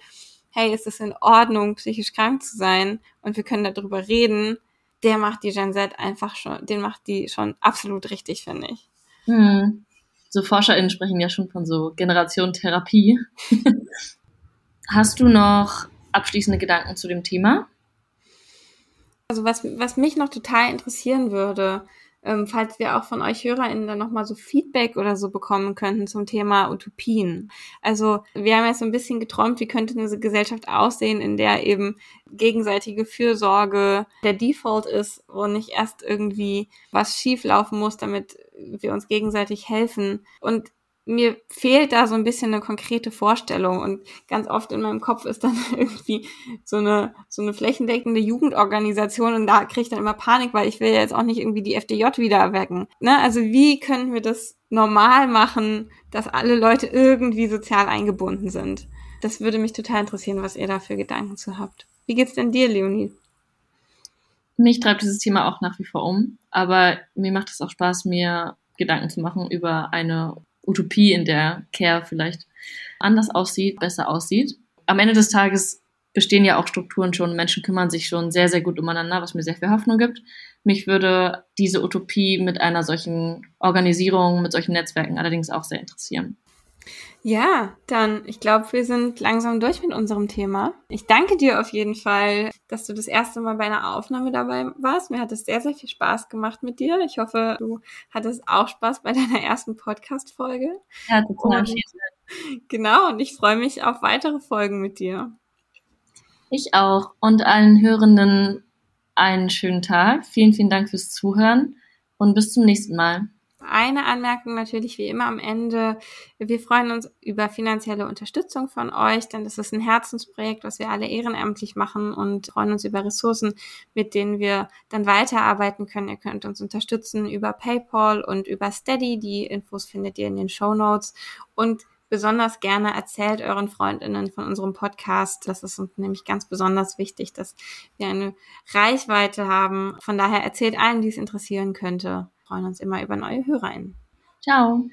hey, ist es in Ordnung, psychisch krank zu sein und wir können darüber reden, der macht die Gen Z einfach schon, den macht die schon absolut richtig, finde ich. Mhm. So ForscherInnen sprechen ja schon von so Generation Therapie. Hast du noch abschließende Gedanken zu dem Thema? Also was, was mich noch total interessieren würde, ähm, falls wir auch von euch HörerInnen dann nochmal so Feedback oder so bekommen könnten zum Thema Utopien. Also wir haben jetzt so ein bisschen geträumt, wie könnte eine Gesellschaft aussehen, in der eben gegenseitige Fürsorge der Default ist, wo nicht erst irgendwie was schief laufen muss, damit wir uns gegenseitig helfen. Und mir fehlt da so ein bisschen eine konkrete Vorstellung und ganz oft in meinem Kopf ist dann irgendwie so eine so eine flächendeckende Jugendorganisation und da kriege ich dann immer Panik, weil ich will ja jetzt auch nicht irgendwie die FDJ wieder erwecken. Ne? Also wie können wir das normal machen, dass alle Leute irgendwie sozial eingebunden sind? Das würde mich total interessieren, was ihr da für Gedanken zu habt. Wie geht's denn dir, Leonie? Mich treibt dieses Thema auch nach wie vor um, aber mir macht es auch Spaß, mir Gedanken zu machen über eine Utopie, in der Care vielleicht anders aussieht, besser aussieht. Am Ende des Tages bestehen ja auch Strukturen schon, Menschen kümmern sich schon sehr, sehr gut umeinander, was mir sehr viel Hoffnung gibt. Mich würde diese Utopie mit einer solchen Organisierung, mit solchen Netzwerken allerdings auch sehr interessieren. Ja, dann, ich glaube, wir sind langsam durch mit unserem Thema. Ich danke dir auf jeden Fall, dass du das erste Mal bei einer Aufnahme dabei warst. Mir hat es sehr, sehr viel Spaß gemacht mit dir. Ich hoffe, du hattest auch Spaß bei deiner ersten Podcast-Folge. Ja, total. Genau, und ich freue mich auf weitere Folgen mit dir. Ich auch. Und allen Hörenden einen schönen Tag. Vielen, vielen Dank fürs Zuhören und bis zum nächsten Mal. Eine Anmerkung natürlich wie immer am Ende. Wir freuen uns über finanzielle Unterstützung von euch, denn das ist ein Herzensprojekt, was wir alle ehrenamtlich machen und freuen uns über Ressourcen, mit denen wir dann weiterarbeiten können. Ihr könnt uns unterstützen über PayPal und über Steady. Die Infos findet ihr in den Show Notes und besonders gerne erzählt euren Freundinnen von unserem Podcast. Das ist uns nämlich ganz besonders wichtig, dass wir eine Reichweite haben. Von daher erzählt allen, die es interessieren könnte freuen uns immer über neue HörerInnen. Ciao.